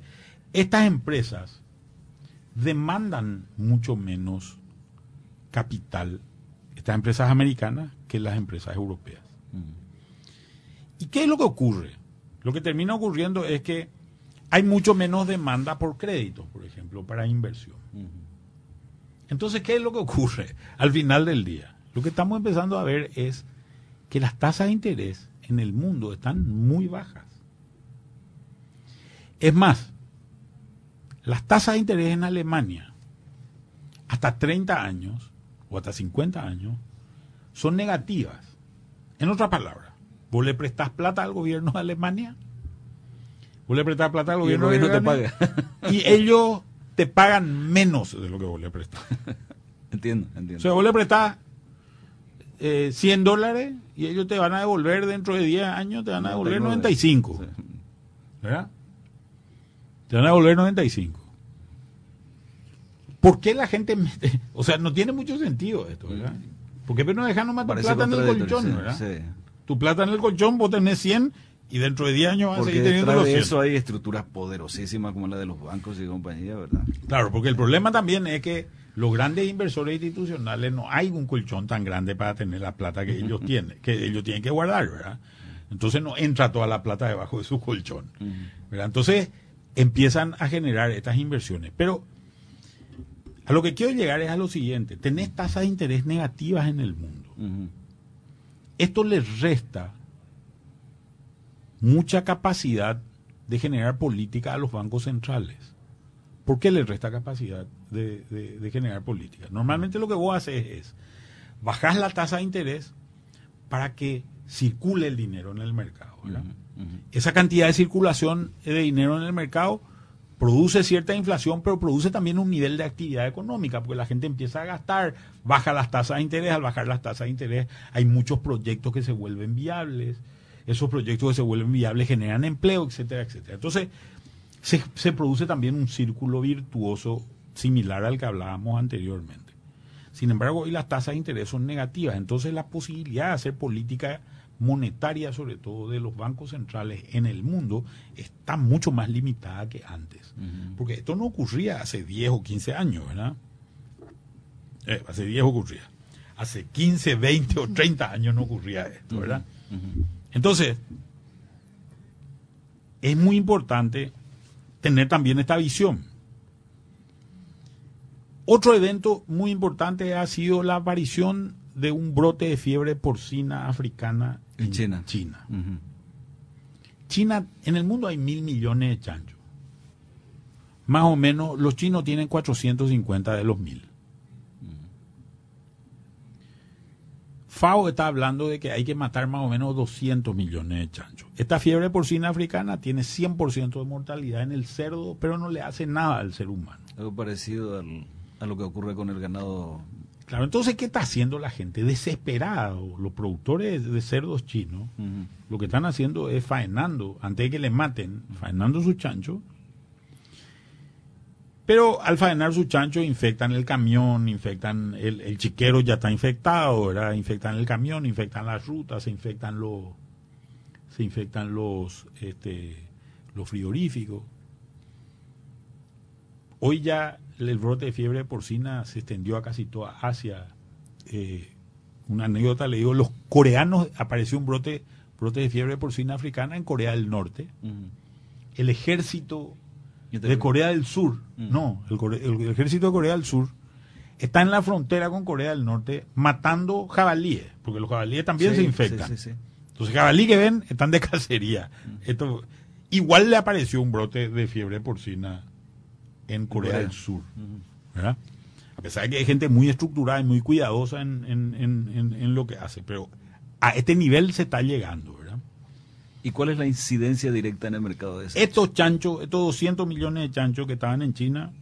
estas empresas demandan mucho menos capital, estas empresas americanas, que las empresas europeas. ¿Y qué es lo que ocurre? Lo que termina ocurriendo es que hay mucho menos demanda por créditos, por ejemplo, para inversión. Entonces, ¿qué es lo que ocurre al final del día? Lo que estamos empezando a ver es que las tasas de interés en el mundo están muy bajas. Es más, las tasas de interés en Alemania, hasta 30 años o hasta 50 años, son negativas. En otras palabras, vos le prestás plata al gobierno de Alemania, vos le prestás plata al Y el gobierno, gobierno de te Alemania, paga. y ellos te pagan menos de lo que vos le prestás. entiendo, O entiendo. sea, vos le prestás eh, 100 dólares y ellos te van a devolver dentro de 10 años, te van a devolver 95. Sí. ¿Verdad? Te van a devolver 95. ¿Por qué la gente mete? O sea, no tiene mucho sentido esto, ¿verdad? ¿Por qué no dejan nomás tu plata en el colchón, ¿verdad? sí. Tu plata en el colchón, vos tenés 100 y dentro de 10 años vas a seguir teniendo los de 100. eso hay estructuras poderosísimas como la de los bancos y compañía, ¿verdad? Claro, porque el problema también es que los grandes inversores institucionales no hay un colchón tan grande para tener la plata que ellos tienen, que ellos tienen que guardar, ¿verdad? Entonces no entra toda la plata debajo de su colchón. ¿verdad? Entonces empiezan a generar estas inversiones. Pero a lo que quiero llegar es a lo siguiente, tenés tasas de interés negativas en el mundo. Esto les resta mucha capacidad de generar política a los bancos centrales. ¿Por qué les resta capacidad de, de- de generar política? Normalmente lo que vos haces es bajar la tasa de interés para que circule el dinero en el mercado. Esa cantidad de circulación de dinero en el mercado produce cierta inflación, pero produce también un nivel de actividad económica, porque la gente empieza a gastar, baja las tasas de interés, al bajar las tasas de interés hay muchos proyectos que se vuelven viables, esos proyectos que se vuelven viables generan empleo, etcétera, etcétera. Entonces, se, se produce también un círculo virtuoso similar al que hablábamos anteriormente. Sin embargo, hoy las tasas de interés son negativas, entonces la posibilidad de hacer política monetaria, sobre todo de los bancos centrales en el mundo, está mucho más limitada que antes. Porque esto no ocurría hace 10 o 15 años, ¿verdad? Eh, hace 10 ocurría. Hace 15, 20 o 30 años no ocurría esto, ¿verdad? Entonces, es muy importante tener también esta visión. Otro evento muy importante ha sido la aparición de un brote de fiebre porcina africana En China. China. China, en el mundo hay mil millones de chanchos. Más o menos, los chinos tienen 450 de los mil. FAO está hablando de que hay que matar más o menos 200 millones de chanchos. Esta fiebre porcina africana tiene 100% de mortalidad en el cerdo, pero no le hace nada al ser humano. Algo parecido al- a lo que ocurre con el ganado. Claro, entonces, ¿qué está haciendo la gente? Desesperada. Los productores de cerdos chinos lo que están haciendo es faenando, antes de que le maten, faenando su chancho, Pero al faenar su chancho infectan el camión, infectan el, el chiquero ya está infectado, ¿verdad? Infectan el camión, infectan las rutas, se infectan los se infectan los este, los frigoríficos. Hoy ya el brote de fiebre porcina se extendió a casi toda Asia. Eh, una anécdota le digo, los coreanos apareció un brote brote de fiebre porcina africana en Corea del Norte. El ejército de Corea del Sur, Mm. no, el, ejército de Corea del Sur está en la frontera con Corea del Norte matando jabalíes, porque los jabalíes también Sí, se infectan. sí, sí, sí. Entonces, jabalí que ven están de cacería. Esto, igual le apareció un brote de fiebre porcina en Corea, Corea. del Sur. ¿verdad? A pesar de que hay gente muy estructurada y muy cuidadosa en, en- en- en- en lo que hace, pero a este nivel se está llegando, ¿verdad? ¿Y cuál es la incidencia directa en el mercado de eso? Estos chanchos, estos 200 millones de chanchos que estaban en China,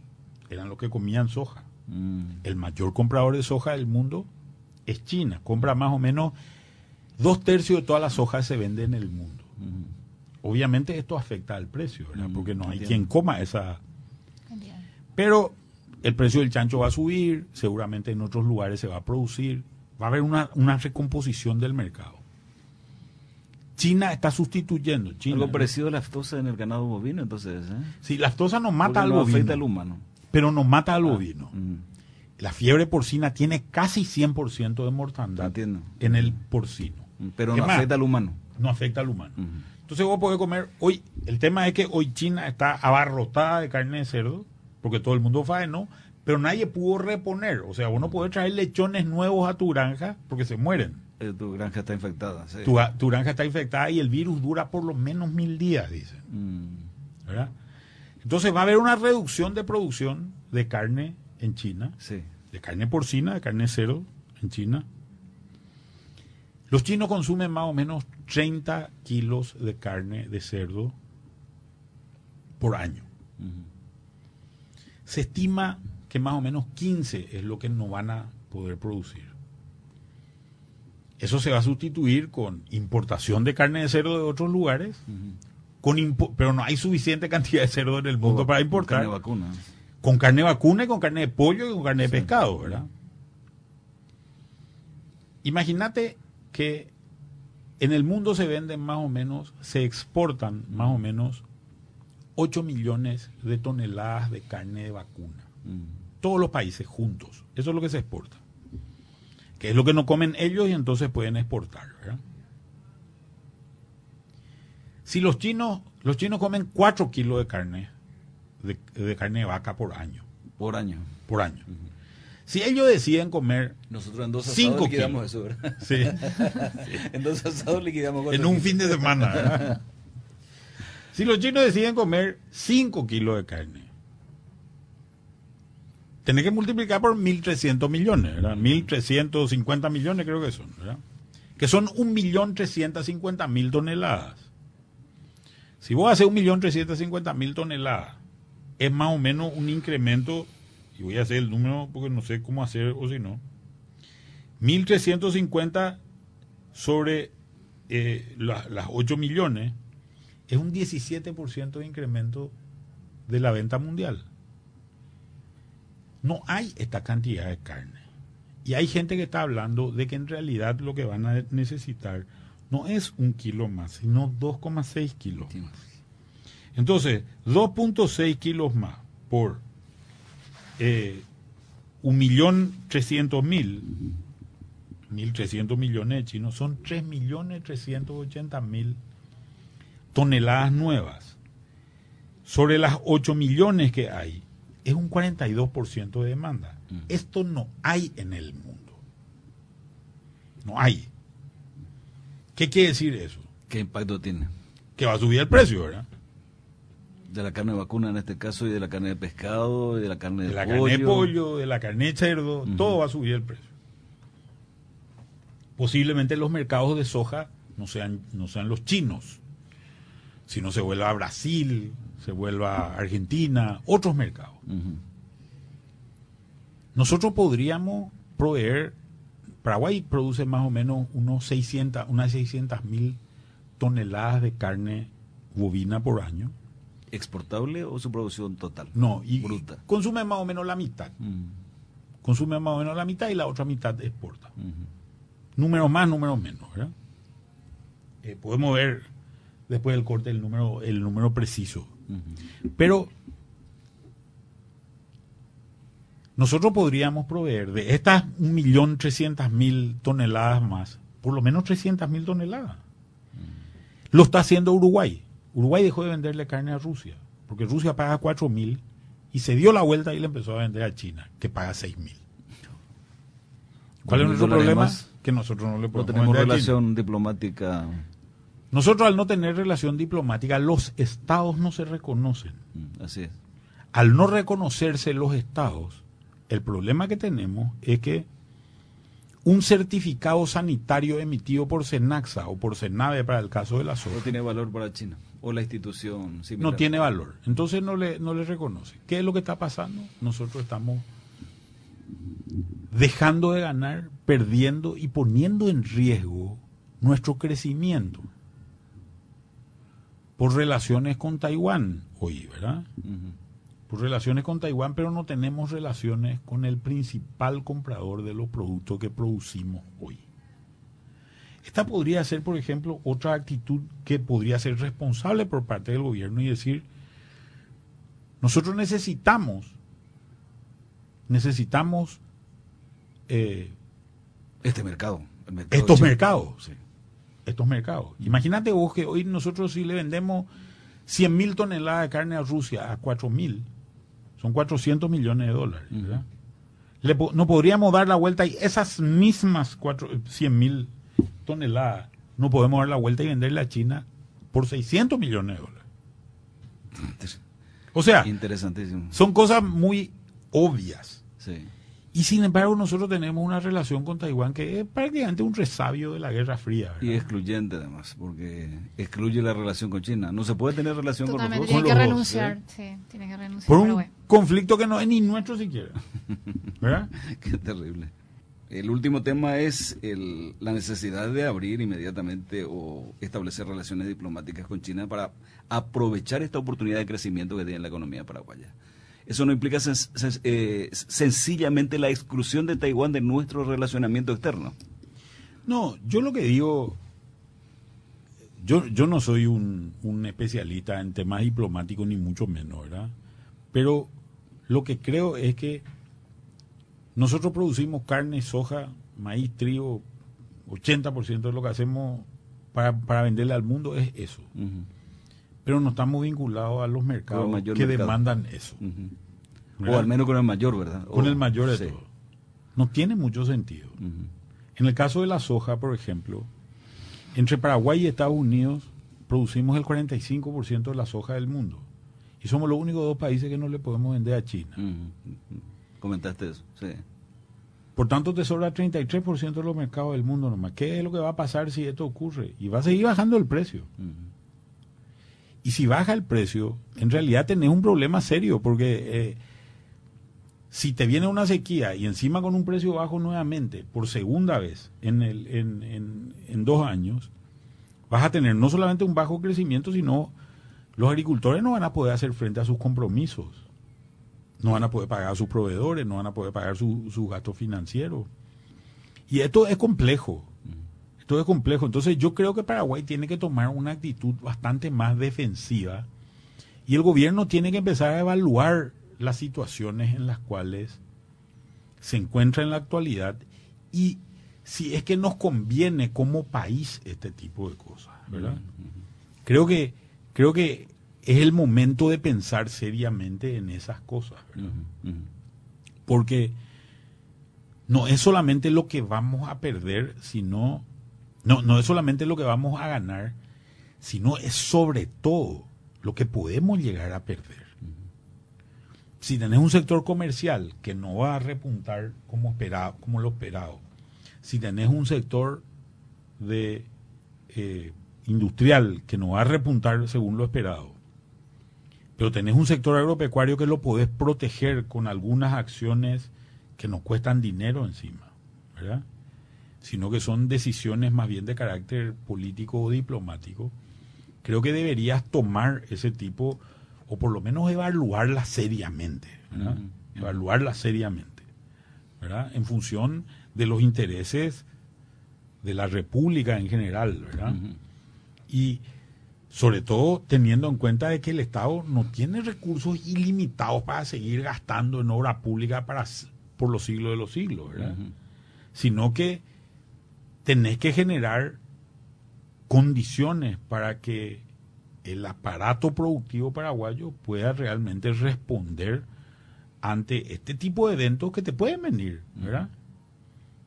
eran los que comían soja. Mm. El mayor comprador de soja del mundo es China. Compra más o menos dos tercios de toda la soja que se vende en el mundo. Ujú. Obviamente esto afecta al precio, ¿verdad? Mm, Porque no hay entiendo. quien coma esa... Pero el precio del chancho va a subir, seguramente en otros lugares se va a producir, va a haber una, una recomposición del mercado. China está sustituyendo. China, Algo parecido a la aftosa en el ganado bovino, entonces. ¿eh? Sí, la aftosa no mata Porque al no bovino, afecta al humano. pero no mata al bovino. Mm. La fiebre porcina tiene casi 100% de mortandad Entiendo. en el porcino. Mm, Pero no más, afecta al humano. No afecta al humano. Entonces vos podés comer hoy. El tema es que hoy China está abarrotada de carne de cerdo, porque todo el mundo faenó, pero nadie pudo reponer. O sea, vos no podés traer lechones nuevos a tu granja porque se mueren. Eh, tu granja está infectada. sí. Tu, tu granja está infectada y el virus dura por lo menos mil días, dicen. Mm. ¿verdad? Entonces va a haber una reducción de producción de carne en China, Sí. de carne porcina, de carne de cerdo en China. Los chinos consumen más o menos 30 kilos de carne de cerdo por año. Se estima que más o menos 15 es lo que no van a poder producir. Eso se va a sustituir con importación de carne de cerdo de otros lugares, con impo- pero no hay suficiente cantidad de cerdo en el mundo O- para con importar. carne vacuna. con carne vacuna y con carne de pollo y con carne de pescado, ¿verdad? Imagínate que en el mundo se venden más o menos, se exportan más o menos 8 millones de toneladas de carne de vacuna. Mm. Todos los países juntos. Eso es lo que se exporta. Que es lo que no comen ellos y entonces pueden exportar, ¿verdad? Si los chinos, los chinos comen 4 kilos de carne, de, de carne de vaca por año, Por año. por año. Si ellos deciden comer Nosotros en dos asados Cinco liquidamos kilos. eso, ¿verdad? sí, en dos asados liquidamos en un kilos. fin de semana, ¿verdad? si los chinos deciden comer 5 kilos de carne, tenés que multiplicar por 1.300 millones, ¿verdad? 1.350 millones creo que son, ¿verdad? Que son 1.350.000 toneladas. Si vos haces 1.350.000 toneladas, es más o menos un incremento, y voy a hacer el número porque no sé cómo hacer o si no, 1.350 sobre eh, la- las 8 millones, es un 17% de incremento de la venta mundial. No hay esta cantidad de carne. Y hay gente que está hablando de que en realidad lo que van a necesitar no es un kilo más, sino 2,6 kilos. Entonces, 2.6 kilos más por eh, un millón trescientos mil, mil trescientos millones de chinos, son tres millones trescientos ochenta mil toneladas nuevas. Sobre las 8 millones que hay, es un 42% de demanda. Esto no hay en el mundo. No hay. ¿Qué quiere decir eso? ¿Qué impacto tiene? Que va a subir el precio, ¿verdad? De la carne vacuna en este caso y de la carne de pescado y de la carne de, de la pollo. carne de pollo, de la carne de cerdo, todo va a subir el precio. Posiblemente los mercados de soja no sean, no sean los chinos, sino se vuelva a Brasil, se vuelva a Argentina, otros mercados. Nosotros podríamos proveer, Paraguay produce más o menos unos 600, unas 600 mil toneladas de carne bovina por año. exportable o su producción total? No, y bruta. consume más o menos la mitad. Consume más o menos la mitad y la otra mitad exporta. ujú. Números más, números menos, ¿verdad? Eh, podemos ver después del corte el número, el número preciso. Pero nosotros podríamos proveer de estas 1.300.000 toneladas más, por lo menos 300.000 toneladas. Lo está haciendo Uruguay. Uruguay dejó de venderle carne a Rusia, porque Rusia paga 4.000 y se dio la vuelta y le empezó a vender a China, que paga 6.000. ¿Cuál es nuestro problema? Que nosotros no le No podemos tenemos vender a China. relación diplomática. Nosotros al no tener relación diplomática, los estados no se reconocen. Mm, Así es. Al no reconocerse los estados, el problema que tenemos es que un certificado sanitario emitido por Senaxa o por Senave para el caso de la No soja tiene valor para China. O la institución similar. no tiene valor. Entonces no le, no le reconoce. ¿Qué es lo que está pasando? Nosotros estamos dejando de ganar, perdiendo y poniendo en riesgo nuestro crecimiento por relaciones con Taiwán hoy, ¿verdad? Por relaciones con Taiwán, pero no tenemos relaciones con el principal comprador de los productos que producimos hoy. Esta podría ser, por ejemplo, otra actitud que podría ser responsable por parte del gobierno y decir, nosotros necesitamos, necesitamos eh, Este mercado. el mercado estos mercados. Estos mercados. Imagínate vos que hoy nosotros si le vendemos 100 mil toneladas de carne a Rusia a 4 mil, son 400 millones de dólares. ¿verdad? Le po- no podríamos dar la vuelta y esas mismas cuatro- 100 mil toneladas no podemos dar la vuelta y venderle a China por 600 millones de dólares. O sea, Interesantísimo. son cosas muy obvias. Sí. Y sin embargo, nosotros tenemos una relación con Taiwán que es prácticamente un resabio de la Guerra Fría. ¿verdad? Y excluyente además, porque excluye la relación con China. No se puede tener relación Totalmente, con tiene nosotros. que los dos, renunciar. Sí, tiene que renunciar. Por un bueno. conflicto que no es ni nuestro siquiera. ¿Verdad? Qué terrible. El último tema es el- la necesidad de abrir inmediatamente o establecer relaciones diplomáticas con China para aprovechar esta oportunidad de crecimiento que tiene la economía paraguaya. Eso no implica sen- sen- eh, sencillamente la exclusión de Taiwán de nuestro relacionamiento externo. No, yo lo que digo, yo, yo no soy un, un especialista en temas diplomáticos, ni mucho menos, ¿verdad? Pero lo que creo es que nosotros producimos carne, soja, maíz, trigo, 80% de lo que hacemos para, para venderle al mundo es eso. Pero no estamos vinculados a los mercados mayor que mercado. demandan eso. O al menos con el mayor, ¿verdad? con O- el mayor de sí. todo. No tiene mucho sentido. En el caso de la soja, por ejemplo, entre Paraguay y Estados Unidos producimos el 45% de la soja del mundo. Y somos los únicos dos países que no le podemos vender a China. Comentaste eso, sí. Por tanto, te sobra 33% de los mercados del mundo nomás. ¿Qué es lo que va a pasar si esto ocurre? Y va a seguir bajando el precio. Y si baja el precio, en realidad tenés un problema serio, porque eh, si te viene una sequía y encima con un precio bajo nuevamente, por segunda vez en, el, en, en- dos años, vas a tener no solamente un bajo crecimiento, sino los agricultores no van a poder hacer frente a sus compromisos, no van a poder pagar a sus proveedores, no van a poder pagar su- sus gastos financieros. Y esto es complejo. Esto es complejo. Entonces yo creo que Paraguay tiene que tomar una actitud bastante más defensiva y el gobierno tiene que empezar a evaluar las situaciones en las cuales se encuentra en la actualidad y si es que nos conviene como país este tipo de cosas, ¿verdad? Creo que creo que es el momento de pensar seriamente en esas cosas, ¿verdad? Porque no es solamente lo que vamos a perder, sino no, no es solamente lo que vamos a ganar, sino es sobre todo lo que podemos llegar a perder. Si tenés un sector comercial que no va a repuntar como esperado, como lo esperado, si tenés un sector de eh, industrial que no va a repuntar según lo esperado, pero tenés un sector agropecuario que lo podés proteger con algunas acciones que no cuestan dinero encima, ¿verdad? Sino que son decisiones más bien de carácter político o diplomático. Creo que deberías tomar ese tipo, o por lo menos evaluarla seriamente, ¿verdad? Evaluarla seriamente, ¿verdad? En función de los intereses de la República en general, ¿verdad? Y sobre todo teniendo en cuenta de que el Estado no tiene recursos ilimitados para seguir gastando en obra pública para, por los siglos de los siglos, ¿verdad? Sino que tenés que generar condiciones para que el aparato productivo paraguayo pueda realmente responder ante este tipo de eventos que te pueden venir, ¿verdad?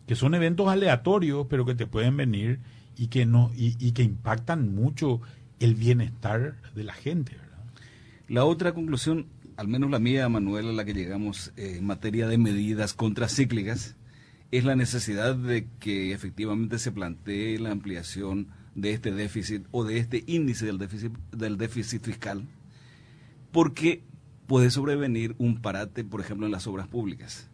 Que son eventos aleatorios, pero que te pueden venir y que no y, y que impactan mucho el bienestar de la gente, ¿verdad? La otra conclusión, al menos la mía, Manuel, a la que llegamos eh, en materia de medidas contracíclicas, es la necesidad de que efectivamente se plantee la ampliación de este déficit o de este índice del déficit, del déficit fiscal, porque puede sobrevenir un parate, por ejemplo, en las obras públicas.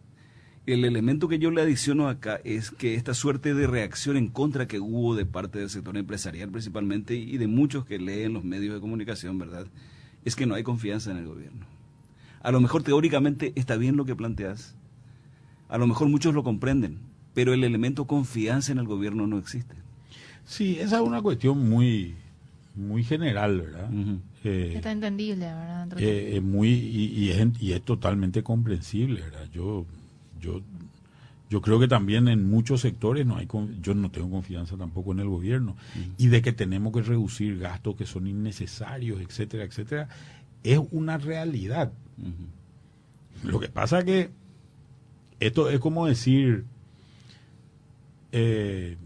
El elemento que yo le adiciono acá es que esta suerte de reacción en contra que hubo de parte del sector empresarial principalmente y de muchos que leen los medios de comunicación, ¿verdad? Es que no hay confianza en el gobierno. A lo mejor teóricamente está bien lo que planteas, a lo mejor muchos lo comprenden, pero el elemento confianza en el gobierno no existe. Sí, esa es una cuestión muy, muy general, ¿verdad? eh, Está entendible, ¿verdad? Eh, muy, y, y, es, y, es, totalmente comprensible, ¿verdad? Yo, yo, yo creo que también en muchos sectores no hay, yo no tengo confianza tampoco en el gobierno, uh -huh. y de que tenemos que reducir gastos que son innecesarios, etcétera, etcétera, es una realidad. Uh -huh. Lo que pasa que esto es como decir, eh,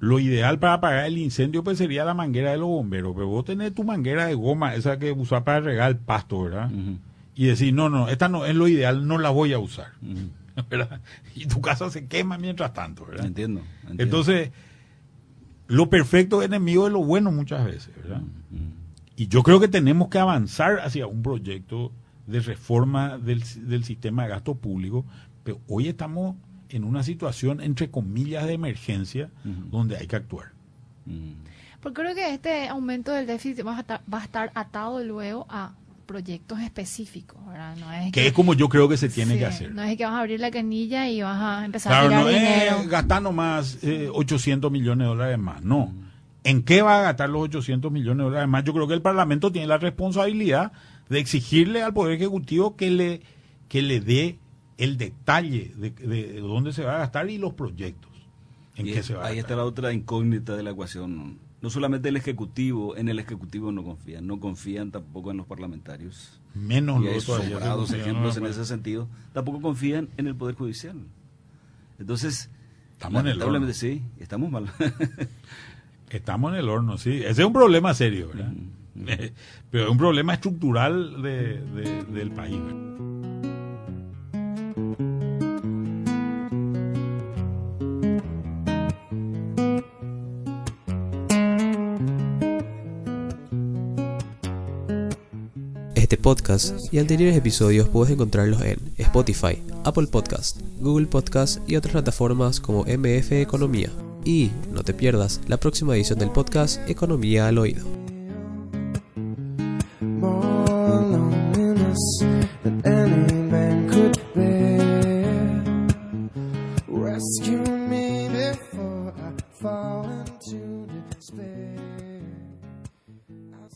lo ideal para apagar el incendio pues sería la manguera de los bomberos, pero vos tenés tu manguera de goma, esa que usás para regar el pasto, ¿verdad? Uh -huh. Y decir, no, no, esta no es lo ideal, no la voy a usar, uh -huh. ¿verdad? Y tu casa se quema mientras tanto, ¿verdad? Entiendo. entiendo. Entonces, lo perfecto es enemigo de lo bueno muchas veces, ¿verdad? Uh -huh. Y yo creo que tenemos que avanzar hacia un proyecto de reforma del, del sistema de gasto público, pero hoy estamos en una situación, entre comillas, de emergencia, uh -huh. donde hay que actuar. Uh -huh. Porque creo que este aumento del déficit va a estar, va a estar atado luego a proyectos específicos, ¿verdad? No es que, que, es como yo creo que se tiene sí, que hacer. No es que vas a abrir la canilla y vas a empezar claro, a tirar no dinero. es gastar nomás eh, 800 millones de dólares más, no. -huh. ¿En qué va a gastar los 800 millones de dólares más? Yo creo que el Parlamento tiene la responsabilidad de exigirle al Poder Ejecutivo que le, que le dé el detalle de, de, de, dónde se va a gastar y los proyectos en y qué se va a Ahí gastar. está la otra incógnita de la ecuación. No solamente el Ejecutivo, en el Ejecutivo no confían, no confían tampoco en los parlamentarios. Menos y hay los sobrados ejemplos en ese sentido. Tampoco confían en el Poder Judicial. Entonces, estamos en el horno. Sí, estamos mal. estamos en el horno, sí. Ese es un problema serio, ¿verdad? Mm. Pero es un problema estructural de, de, del país. Este podcast y anteriores episodios puedes encontrarlos en Spotify, Apple Podcast, Google Podcast y otras plataformas como MF Economía. Y no te pierdas la próxima edición del podcast Economía al Oído. dance